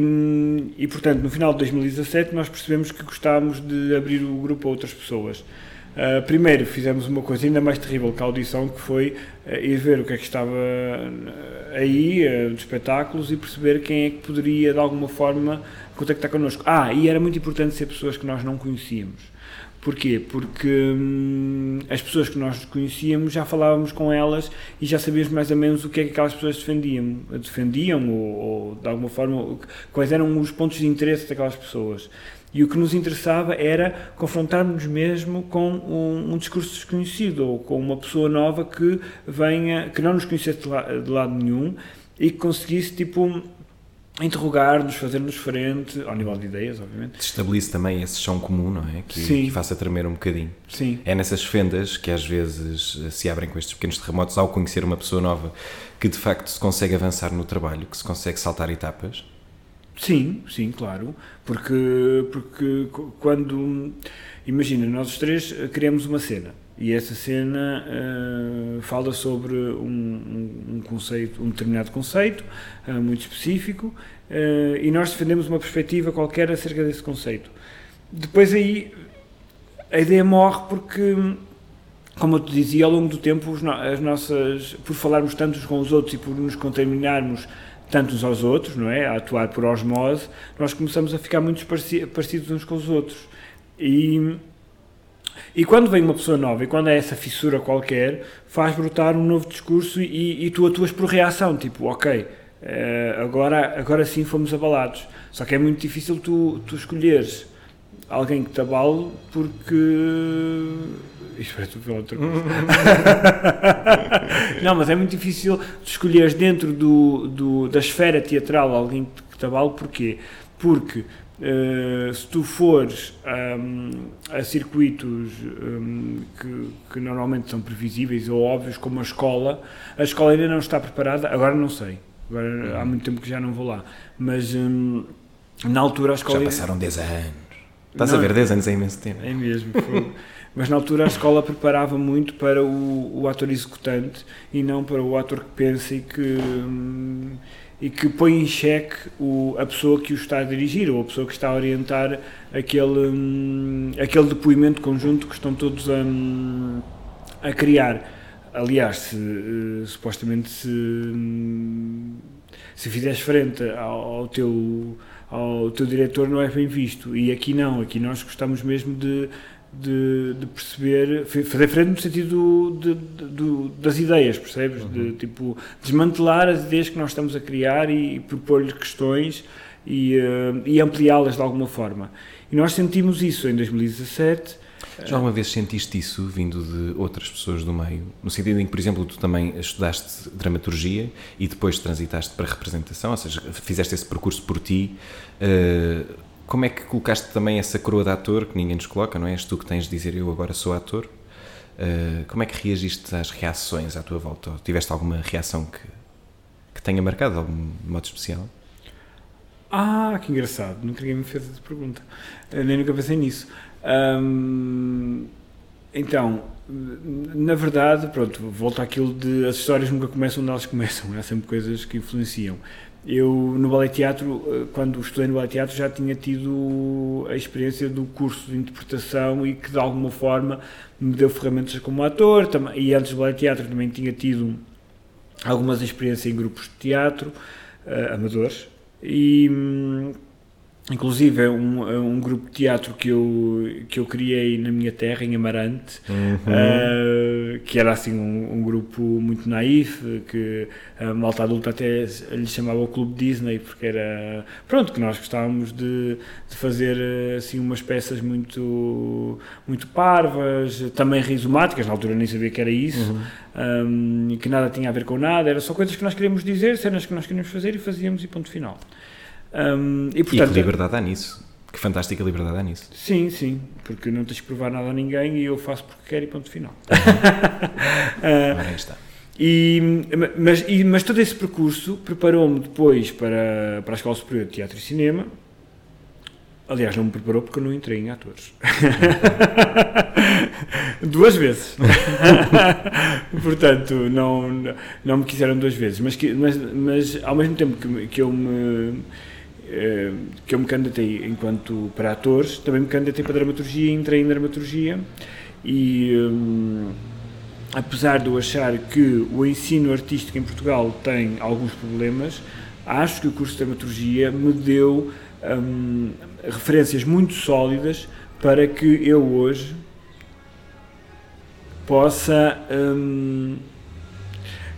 e, portanto, no final de 2017 nós percebemos que gostávamos de abrir o grupo a outras pessoas. Uh, primeiro fizemos uma coisa ainda mais terrível que a audição, que foi uh, ir ver o que é que estava aí, uh, de espetáculos, e perceber quem é que poderia, de alguma forma, contactar connosco. Ah, e era muito importante ser pessoas que nós não conhecíamos. Porquê? Porque hum, as pessoas que nós conhecíamos já falávamos com elas e já sabíamos mais ou menos o que é que aquelas pessoas defendiam, defendiam ou, ou de alguma forma quais eram os pontos de interesse daquelas pessoas. E o que nos interessava era confrontarmos mesmo com um, um, discurso desconhecido ou com uma pessoa nova que venha, que não nos conhecesse de, la, de lado nenhum e que conseguisse tipo interrogar-nos, fazer-nos frente, ao nível de ideias, obviamente. Estabelece também esse chão comum, não é? Que, Sim. que faça tremer um bocadinho. Sim. É nessas fendas que às vezes se abrem com estes pequenos terremotos ao conhecer uma pessoa nova que de facto se consegue avançar no trabalho, que se consegue saltar etapas. Sim, sim, claro. Porque, porque quando. Imagina, nós os três eh, criamos uma cena e essa cena uh, fala sobre um, um, conceito, um determinado conceito uh, muito específico uh, e nós defendemos uma perspectiva qualquer acerca desse conceito. Depois aí a ideia morre porque, como eu te dizia, ao longo do tempo as nossas, por falarmos tanto uns com os outros e por nos contaminarmos tanto uns aos outros, não é? A atuar por osmose, nós começamos a ficar muito parecidos uns com os outros. E, e quando vem uma pessoa nova e quando é essa fissura qualquer, faz brotar um novo discurso e, e tu atuas por reação, tipo, ok, eh, agora, agora sim fomos abalados. Só que é muito difícil tu, tu escolheres alguém que te abale porque isto parece pela outra coisa. não, mas é muito difícil escolheres dentro do, do, da esfera teatral alguém que te avale, porquê? Porque uh, se tu fores um, a circuitos um, que, que, normalmente são previsíveis ou óbvios, como a escola, a escola ainda não está preparada, agora não sei, agora há muito tempo que já não vou lá, mas um, na altura a escola. Já passaram 10 anos. Estás não, a ver, 10 anos é imenso tempo. É mesmo. Foi, mas na altura a escola preparava muito para o, o ator executante e não para o ator que pensa e que, hum, e que põe em xeque o, a pessoa que o está a dirigir ou a pessoa que está a orientar aquele, hum, aquele depoimento conjunto que estão todos a, hum, a criar. Aliás, se, uh, supostamente se, se fizeres frente ao, ao teu ao teu diretor não é bem visto e aqui não, aqui nós gostamos mesmo de de, de, perceber, fazer frente no sentido de, de, das ideias, percebes? Uhum. De tipo desmantelar as ideias que nós estamos a criar e propor-lhe questões e, uh, e ampliá-las de alguma forma. E nós sentimos isso em 2017. Já alguma vez sentiste isso vindo de outras pessoas do meio? No sentido em que, por exemplo, tu também estudaste dramaturgia e depois transitaste para representação, ou seja, fizeste esse percurso por ti. Uh, como é que colocaste também essa coroa de ator que ninguém nos coloca, não é? És tu que tens de dizer eu agora sou ator? Uh, como é que reagiste às reações à tua volta? Ou tiveste alguma reação que, que tenha marcado de algum modo especial? Ah, que engraçado, nunca ninguém me fez essa pergunta, Eu nem nunca pensei nisso. então, na verdade, pronto, volta àquilo de as histórias nunca começam onde elas começam, há sempre coisas que influenciam. Eu, no ballet teatro, eh, quando estudei no ballet teatro, já tinha tido a experiência do curso de interpretação e que, de alguma forma, me deu ferramentas como ator. E antes do ballet teatro também tinha tido algumas experiências em grupos de teatro, uh, amadores. E hum, Inclusive é um, é um grupo de teatro que eu, que eu criei na minha terra, em Amarante, uhum. uh, que era assim um, um, grupo muito naif, que a malta adulta até lhe chamava o Clube Disney, porque era, pronto, que nós gostávamos de, de fazer assim umas peças muito, muito parvas, também rizomáticas, na altura nem sabia que era isso, uhum. um, que nada tinha a ver com nada, era só coisas que nós queríamos dizer, cenas que nós queríamos fazer e fazíamos e ponto final. Um, e, portanto, e que liberdade há nisso. Que fantástica liberdade há nisso. Sim, sim, porque não tens que provar nada a ninguém e eu faço porque quero e ponto final. uh, Ora, está. E, mas, e, mas todo esse percurso preparou-me depois para, para a Escola Superior de Teatro e Cinema. Aliás, não me preparou porque eu não entrei em atores. duas vezes. Portanto, não, não me quiseram duas vezes. Mas, mas, mas ao mesmo tempo que, que eu me que eu me candidatei enquanto para atores, também me candidatei para dramaturgia, entrei em dramaturgia. E um, apesar de eu achar que o ensino artístico em Portugal tem alguns problemas, acho que o curso de dramaturgia me deu um, referências muito sólidas para que eu hoje possa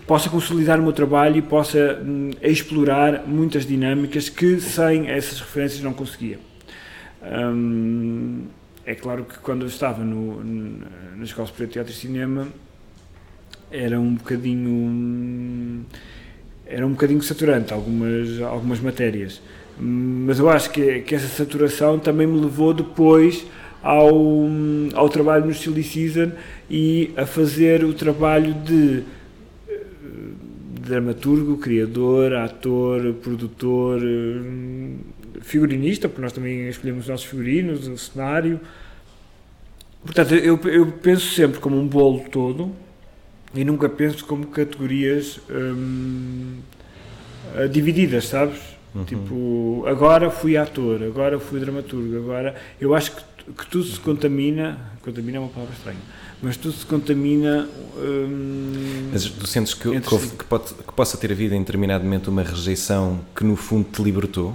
possa consolidar o meu trabalho e possa hum, explorar muitas dinâmicas que sem essas referências não conseguia. Hum, é claro que quando eu estava no, na Escola Superior de Teatro e Cinema era um bocadinho era um bocadinho saturante algumas algumas matérias mas eu acho que, que essa saturação também me levou depois ao, ao trabalho no Silly Season e a fazer o trabalho de dramaturgo, criador, ator, produtor, hum, figurinista, porque nós também escolhemos os nossos figurinos, o cenário. Portanto, eu, eu penso sempre como um bolo todo e nunca penso como categorias hum, eh, divididas, sabes? Uhum. Tipo, agora fui ator, agora fui dramaturgo, agora. Eu acho que, que tudo se contamina. Contamina é uma palavra estranha mas tudo se contamina. Hum, mas tu sentes que, que, houve, que, pode, que, possa ter havido em determinado momento uma rejeição que no fundo te libertou?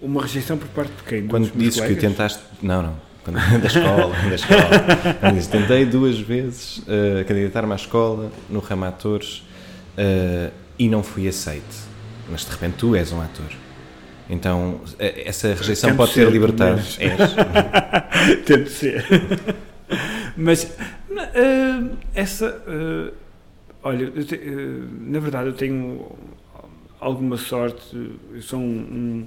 Uma rejeição por parte de quem? Quando dizes que tentaste. Não, não. Quando, da escola, da escola. Disse, tentei duas vezes uh, candidatar-me à escola no ramo atores uh, e não fui aceite. Mas de repente tu és um ator. Então, essa rejeição pode ser. Mas... És. Tento ser. mas, uh, essa. Uh, olha, te, uh, na verdade, eu tenho alguma sorte. Eu sou um, um.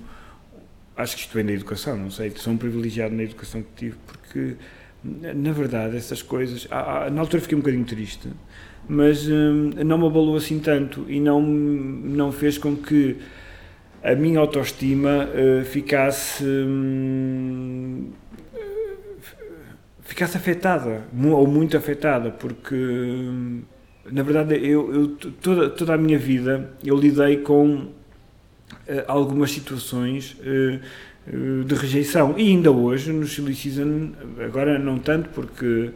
acho que isto vem da educação, não sei. Sou um privilegiado na educação que tive, porque, na verdade, essas coisas. Na altura fiquei um bocadinho triste, mas não me abalou assim tanto e não, não fez com que a minha autoestima uh, ficasse um, ficasse afetada ou muito afetada porque hum, na verdade eu, eu, toda, toda a minha vida eu lidei com uh, algumas situações uh, de rejeição. E ainda hoje no Silly Season agora não tanto porque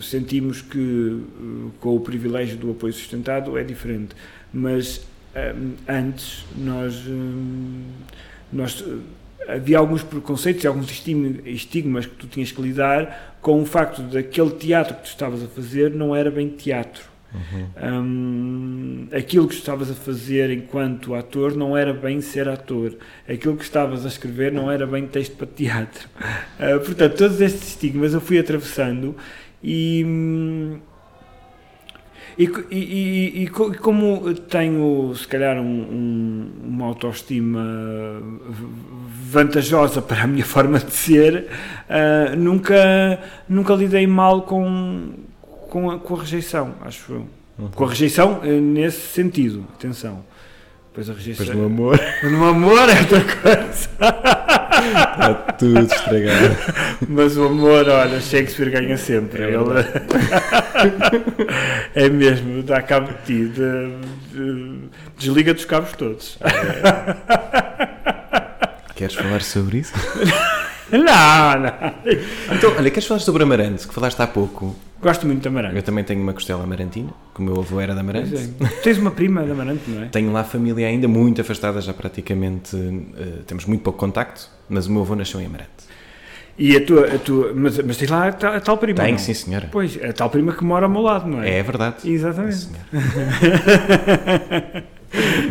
sentimos que com o privilégio do apoio sustentado é diferente. Mas antes nós, nós havia alguns preconceitos e alguns estigmas que tu tinham que lidar com o facto daquele teatro que tu estavas a fazer não era bem teatro. Hum, aquilo que estavas a fazer enquanto ator não era bem ser ator. Aquilo que estavas a escrever não era bem texto para teatro. Uh, portanto, todos estes estigmas eu fui atravessando e. e, e, e- co- como tenho, se calhar, um- um- uma autoestima vantajosa para a minha forma de ser, ah, nunca, nunca lidei mal com, com, a, com a rejeição, acho eu. Com a rejeição eh, nesse sentido, atenção. Depois a rejeição. Depois no amor, No amor é outra coisa. está tudo estragado. Mas o amor, olha, Shakespeare ganha sempre. É Ele é mesmo, dá cabo de ti, de- de- desliga dos cabos todos. Queres falar sobre isso? Não, não. Então, olha, queres falar sobre Amarante, que falaste há pouco? Gosto muito de Amarante. Eu também tenho uma costela amarantina, que o meu avô era de Amarante. É. Tens uma prima de Amarante, não é? Tenho lá família ainda muito afastada, já praticamente eh, temos muito pouco contacto, mas o meu avô nasceu em Amarante. E a tua, a tua mas, mas tens lá a tal, a tal prima. Tenho, não? sim senhora. Pois, a tal prima que mora ao meu lado, não é? É verdade. Exatamente.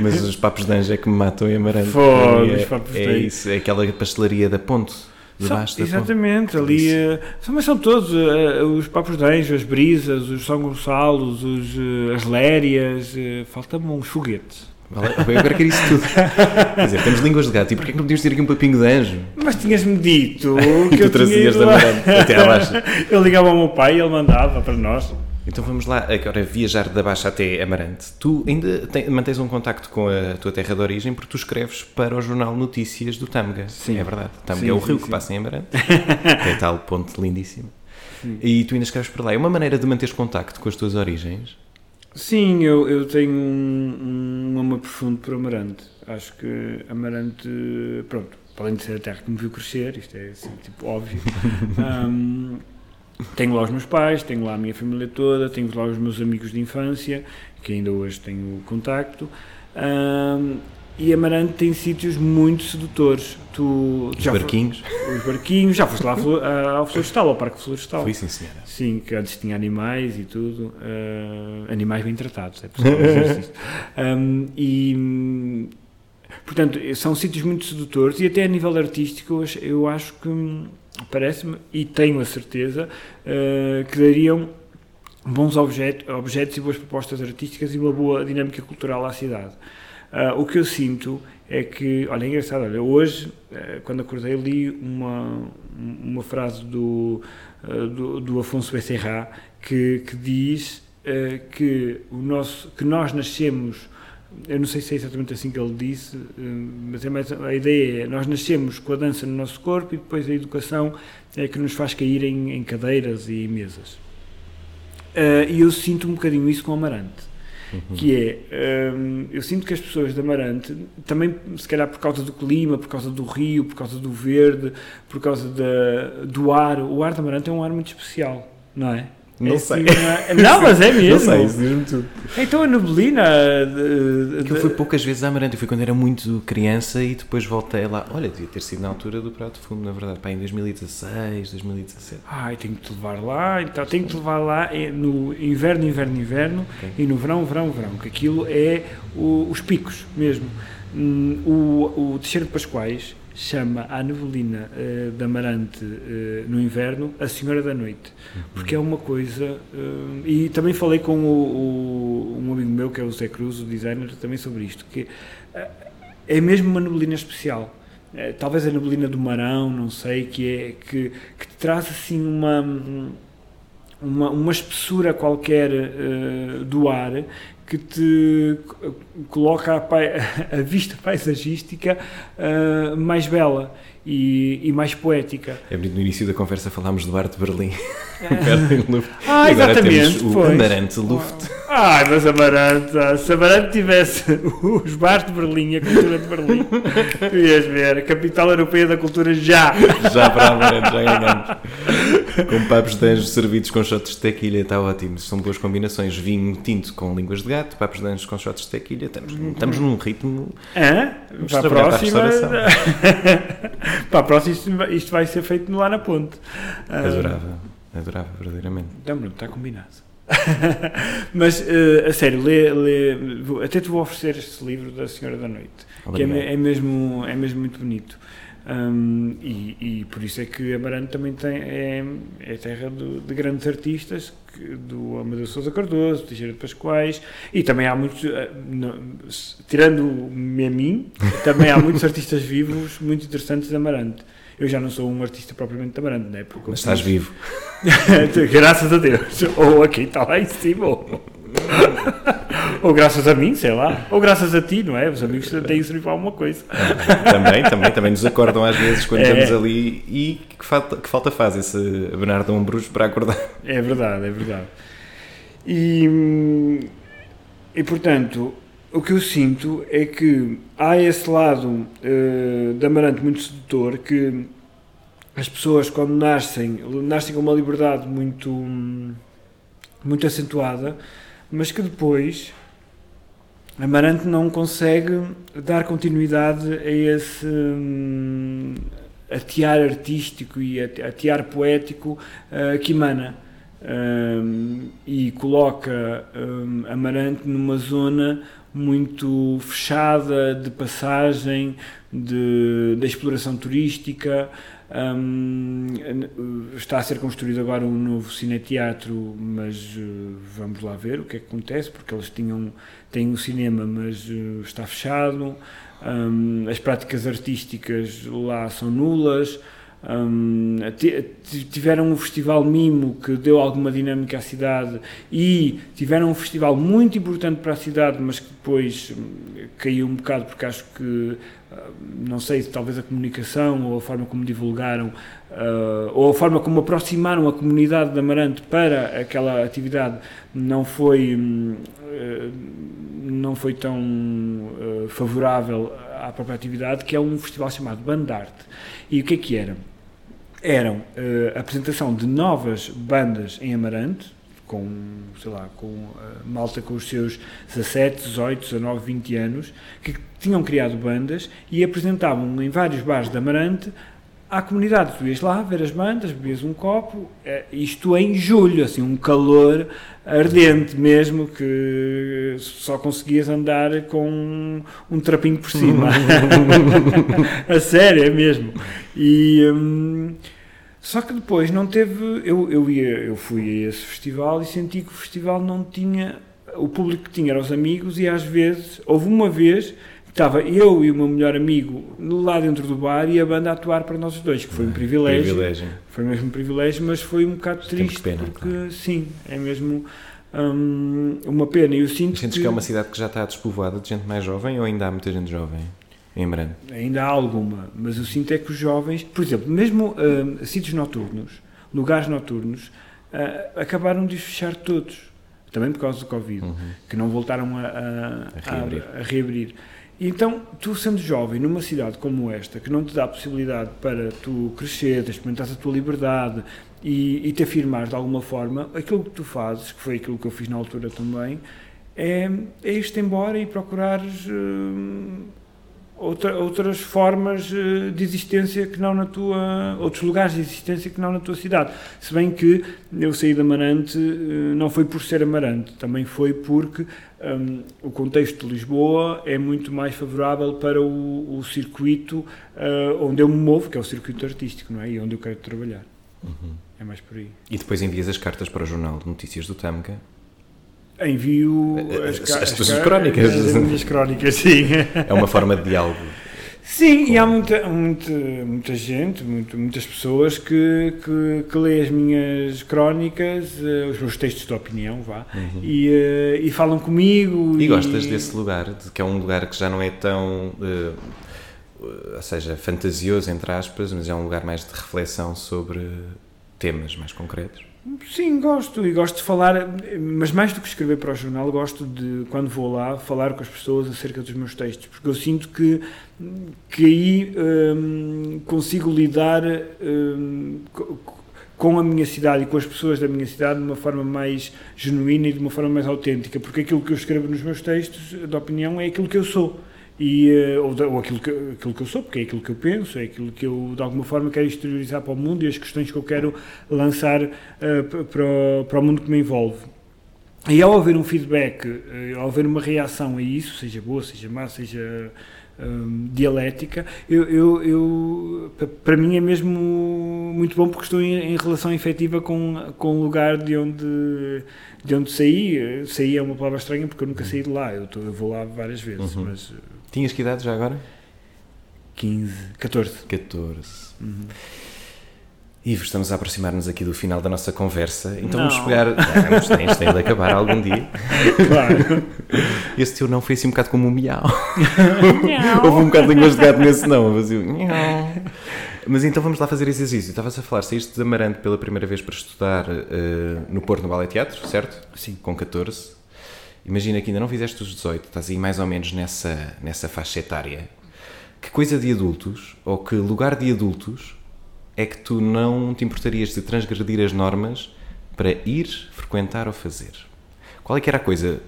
Mas os papos de anjo é que me matam em Amarante. Fogo, é, os papos de é anjo. isso, é aquela pastelaria da ponte, São- exatamente, ali Isso. eh, são, mas são todos eh, os Papos de Anjo, as Brisas, os São Gonçalos, os, eh, as Lérias, falta-me uns foguetes. Eu agora quero isso tudo. Quer dizer, temos línguas de gato e porquê que não podíamos ter aqui um papinho de anjo? Mas tinhas-me dito que tu eu trazias da lá. Amarante até à Baixa. Eu ligava ao meu pai e ele mandava para nós. Então vamos lá, agora viajar da Baixa até Amarante. Tu ainda tem- mantens um contacto com a tua terra de origem porque tu escreves para o jornal Notícias do Tâmega. Sim. É verdade. Tâmega Sim, é o sim, rio sim. que passa em Amarante. é tal ponte lindíssimo. E tu ainda escreves para lá. É uma maneira de manteres contacto com as tuas origens? Sim, eu, eu tenho um, um amor profundo por Amarante. Acho que Amarante, pronto, para além de ser a terra que me viu crescer, isto é assim, tipo óbvio. hum, tenho lá os meus pais, tenho lá a minha família toda, tenho lá os meus amigos de infância, que ainda hoje tenho contacto. hum, e Amarante tem sítios muito sedutores. Tu, Os barquinhos? os barquinhos, já foste lá ao Flo- ao Florestal, ao Parque Florestal. Fui sim, senhora. Sim, que antes tinha animais e tudo. eh, animais bem tratados, é possível dizer isto. Um, e, portanto, são sítios muito sedutores e até a nível artístico eu acho, que, hum, parece-me, e tenho a certeza, eh, que dariam bons objetos, objetos e boas propostas artísticas e uma boa dinâmica cultural à cidade. Ah, o que eu sinto é que, olha, é engraçado, olha, hoje, eh, quando acordei, li uma, uma frase do, eh, do, do Afonso Becerra que, que diz eh, que, o nosso, que nós nascemos, eu não sei se é exatamente assim que ele disse, mas é mais, a ideia é, nós nascemos com a dança no nosso corpo e depois a educação é que nos faz cair em, em cadeiras e mesas. E eu sinto um bocadinho isso com o Amarante que é, hum, eu sinto que as pessoas de Amarante, também se calhar por causa do clima, por causa do rio, por causa do verde, por causa da, do ar, o ar de Amarante é um ar muito especial, não é? Não É sei. assim, não, é? Não, mas é mesmo. Não sei, isso diz-me tudo. Então a neblina... de- Que eu fui poucas vezes a Amarante. Eu fui quando era muito criança e depois voltei lá. Olha, devia ter sido na altura do Prato Fundo, na verdade. Pá, em 2016, 2017. Ai, tenho que te levar lá, então tenho que te levar lá é no inverno, inverno, inverno Ok. e no verão, verão, verão, que aquilo é o- os picos mesmo. Hum, o, o Teixeira de Pascoais chama a neblina eh, de Amarante eh, no inverno a Senhora da Noite, porque é uma coisa. hum, e também falei com o, o- um amigo meu que é o Zé Cruz, o designer, também sobre isto, que eh, é mesmo uma neblina especial. Talvez a neblina do Marão, não sei, que é que, que traz assim uma uma, uma espessura qualquer do ar que te co- coloca a, a vista paisagística eh, mais bela e, e mais poética. É bonito, no início da conversa falámos do Arte de Berlim. Luft. Ah, exatamente, o pois. Amarante Luft. Ai, mas Amarante, ah, se Amarante tivesse os bares de Berlim a cultura de Berlim, tu ias ver, a capital europeia da cultura já. Já para Amarante, já ganhamos. Com papos de anjo servidos com shots de tequilha, está ótimo. São boas combinações. Vinho tinto com línguas de gato, papos de anjo com shots de tequilha. Estamos, estamos num ritmo. Hã? Para a trabalhar para a próxima. restauração. para a próxima, isto vai- isto vai ser feito lá na ponte. Ah, Adorava, verdadeiramente. Então, pronto, está combinado. Mas, uh, a sério, lê, lê, até te vou oferecer este livro da Senhora da Noite, Obrigado. que é, é, mesmo, é mesmo muito bonito. Um, e, e, por isso é que Amarante também tem, é, é terra do, de grandes artistas, que, do Amadeu Sousa Cardoso, Teixeira de Pascoais, e também há muitos, uh, tirando-me a mim, também há muitos artistas vivos muito interessantes de Amarante. Eu já não sou um artista propriamente de Amarante, né? Porque Mas estás vivo. Graças a Deus. Ou aqui está lá em cima. Ou... ou graças a mim, sei lá. Ou graças a ti, não é? Os amigos têm para alguma coisa. também, também, também nos acordam às vezes quando é. estamos ali e que falta, que falta faz esse Bernardo Ombros para acordar. É verdade, é verdade. E, e portanto, o que eu sinto é que há esse lado uh, de Amarante muito sedutor que as pessoas quando nascem, nascem com uma liberdade muito, muito acentuada, mas que depois Amarante não consegue dar continuidade a esse um, atear artístico e atear poético uh, que emana. Um, e coloca um, Amarante numa zona muito fechada de passagem, de, de exploração turística. Um, está a ser construído agora um novo cineteatro, mas uh, vamos lá ver o que é que acontece, porque eles tinham, têm um cinema, mas uh, está fechado. Um, as práticas artísticas lá são nulas. Um, tiveram um festival Mimo que deu alguma dinâmica à cidade e tiveram um festival muito importante para a cidade, mas que depois hum, caiu um bocado porque acho que, hum, não sei, talvez a comunicação ou a forma como divulgaram uh, ou a forma como aproximaram a comunidade de Amarante para aquela atividade não foi, uh, não foi tão uh, favorável à própria atividade, que é um festival chamado Bandarte. E o que é que era? Eram uh, a apresentação de novas bandas em Amarante, com, sei lá, com uh, malta com os seus 17, 18, 19, 20 anos, que tinham criado bandas e apresentavam em vários bares de Amarante à comunidade. Tu ias lá ver as bandas, bebias um copo, uh, isto em julho, assim, um calor ardente mesmo, que só conseguias andar com um, trapinho por cima. a sério, é mesmo. E... Um, só que depois não teve. Eu, eu, ia, eu fui a esse festival e senti que o festival não tinha. O público que tinha eram os amigos, e às vezes, houve uma vez que estava eu e o meu melhor amigo lá dentro do bar e a banda a atuar para nós dois, que foi um privilégio. privilégio. Foi mesmo um privilégio, mas foi um bocado triste. Pena, porque, claro. sim, é mesmo. Hum, uma pena. Eu sinto Sentes que... que é uma cidade que já está despovoada de gente mais jovem ou ainda há muita gente jovem? Em Brand? Ainda há alguma, mas eu sinto é que os jovens, por exemplo, mesmo uh, sítios noturnos, lugares noturnos, uh, acabaram de fechar todos, também por causa do Covid, uhum. que não voltaram a, a, a, reabrir. a, reabrir. Então, tu sendo jovem numa cidade como esta, que não te dá a possibilidade para tu crescer, experimentar a tua liberdade e, e te afirmar de alguma forma, aquilo que tu fazes, que foi aquilo que eu fiz na altura também, é, é ir-te embora e procurares uh, outra, outras formas eh, de existência que não na tua outros lugares de existência que não na tua cidade. Se bem que eu saí de Amarante eh, não foi por ser Amarante também foi porque um, o contexto de Lisboa é muito mais favorável para o, o circuito uh, onde eu me movo que é o circuito artístico não é? E onde eu quero trabalhar. Uhum. é mais por aí. E depois envias as cartas para o jornal de notícias do Tamca envio as, as, as tuas crónicas. As, minhas crónicas, sim. É uma forma de diálogo. Sim, com... e há muita, muita, muita gente, muito, muitas pessoas que, que, que lê as minhas crónicas, uh, os meus textos de opinião, vá, uhum. e, e falam comigo. E, e, gostas desse lugar, de, que é um lugar que já não é tão, uh, ou seja, fantasioso, entre aspas, mas é um lugar mais de reflexão sobre temas mais concretos? Sim, gosto. E gosto de falar, mas mais do que escrever para o jornal, gosto de, quando vou lá, falar com as pessoas acerca dos meus textos, porque eu sinto que, que aí hum, consigo lidar hum, com a minha cidade e com as pessoas da minha cidade de uma forma mais genuína e de uma forma mais autêntica, porque aquilo que eu escrevo nos meus textos, de opinião, é aquilo que eu sou e, eh, ou, ou aquilo, que, aquilo que eu sou, porque é aquilo que eu penso, é aquilo que eu de alguma forma quero exteriorizar para o mundo e as questões que eu quero lançar uh, para, o, para o mundo que me envolve. e ao haver um feedback, eh, ao haver uma reação a isso, seja boa, seja má, seja hum, dialética, eu, eu, eu- pa- para mim é mesmo muito bom porque estou em, em relação efetiva com, com o lugar de onde, de onde saí. Saí é uma palavra estranha porque eu nunca saí de lá, eu, tô- eu vou lá várias vezes, Uhum. mas Tinhas que idade já agora? 15, 14. 14. Uhum. Ivo, estamos a aproximar-nos aqui do final da nossa conversa, então Não. vamos pegar. Vamos, tens, tens de acabar algum dia. Claro. Esse teu não foi assim um bocado como um miau. Houve um bocado de línguas de gato nesse não. Miau. mas então vamos lá fazer exercício. Estavas a falar, saíste de Amarante pela primeira vez para estudar eh, no Porto, no Ballet Teatro, certo? Sim. Com 14. Imagina que ainda não fizeste os 18, estás aí mais ou menos nessa, nessa faixa etária. Que coisa de adultos, ou que lugar de adultos, é que tu não te importarias de transgredir as normas para ir, frequentar ou fazer? Qual é que era a coisa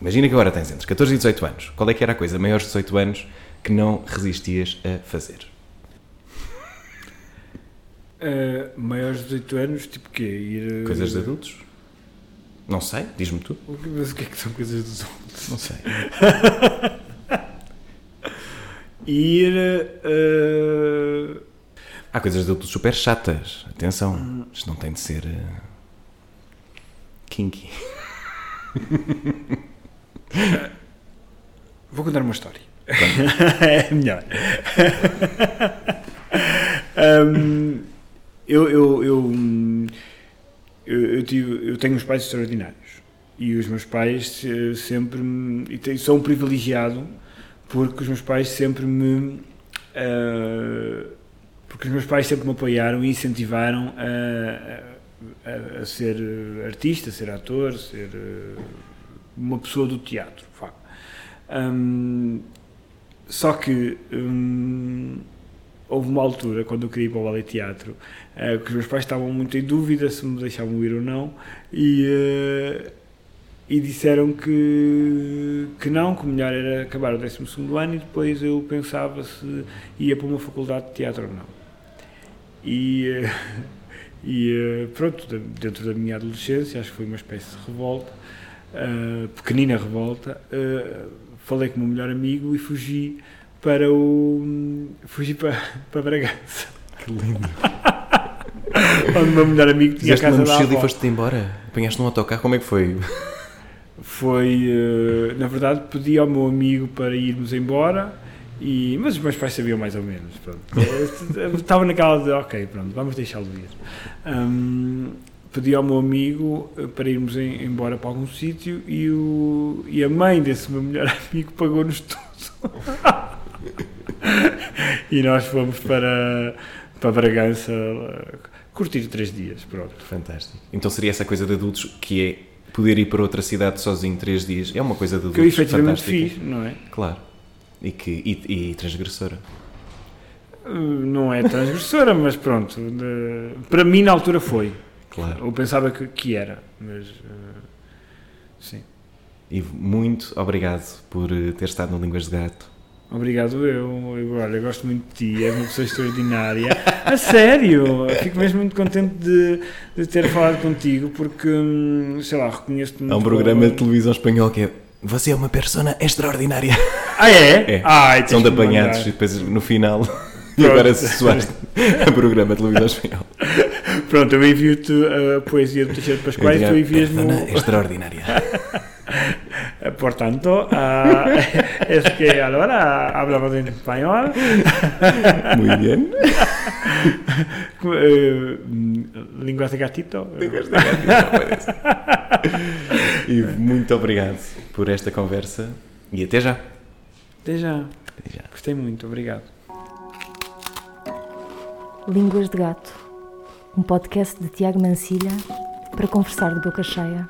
Imagina que agora tens entre 14 e 18 anos. Qual é que era a coisa, maiores de 18 anos, que não resistias a fazer? Uh, maiores de 18 anos, tipo quê? Ir, Coisas de adultos? Não sei, diz-me tu. O que- Mas o que é que são coisas dos adultos? Não sei. Ir. uh, Há coisas de adultos super chatas. Atenção, isto não tem de ser eh, kinky. Vou contar uma história. é melhor. Hum, eu, eu, eu, hum, eu, eu tive, eu tenho uns pais extraordinários. E os meus pais eh, sempre. E sou um privilegiado porque os meus pais sempre me. eh, porque os meus pais sempre me apoiaram e incentivaram a, a- a ser artista, ser ator, ser eh, uma pessoa do teatro. Hum, só que hum, houve uma altura, quando eu queria ir para o ballet teatro, eh, que os meus pais estavam muito em dúvida se me deixavam ir ou não, e, eh, e disseram que, que não, que o melhor era acabar o 12 ano e depois eu pensava se ia para uma faculdade de teatro ou não. E, eh, e pronto, dentro da minha adolescência, acho que foi uma espécie de revolta, pequenina revolta, falei com o meu melhor amigo e fugi para o. fugi para, para Bragança, Que lindo. onde o meu melhor amigo tinha a Fizeste uma casa da mochila e avó. foste-te embora? Apanhaste num autocarro, como é que foi? Foi, eh, na verdade, pedi ao meu amigo para irmos embora, e, mas os meus pais sabiam mais ou menos. Pronto. Eu Estava naquela de, ok, pronto, vamos deixá-lo ir. Pedi ao meu amigo eh, para irmos em- embora para algum sítio e, o, e a mãe desse meu melhor amigo pagou-nos tudo. E nós fomos para, para Bragança curtir três dias, pronto. Fantástico. Então seria essa coisa de adultos que é poder ir para outra cidade sozinho três dias. É uma coisa de Que eu adultos efetivamente fantástica. fiz, não é? Claro. E, que, e, e transgressora. Uh, Não é transgressora, mas pronto. de- para mim, na altura, foi. Claro. Eu pensava que, que era, mas. uh, sim. Ivo, muito obrigado por eh, ter estado no Línguas de Gato. Obrigado, eu. eu olha, gosto muito de ti, és uma pessoa extraordinária. A sério! Fico mesmo muito contente de, de ter falado contigo, porque, hum, sei lá, reconheço-te muito. Há um programa de televisão espanhol que é Você é uma persona extraordinária. Ah, é? É. São de apanhados e depois no final. E agora se soaste a programa de televisão espanhol. Pronto, eu envio-te a poesia do Teixeira de Pascoais, tu envias-me. persona extraordinária. Por tanto, ah, es que ahora hablamos en español. Muito bem. Eh, lenguas de gatito. Ivo, muito obrigado por esta conversa e até já. Até já. Até já. Gostei muito, obrigado. Línguas de Gato, um podcast de Tiago Mancilha para conversar de boca cheia.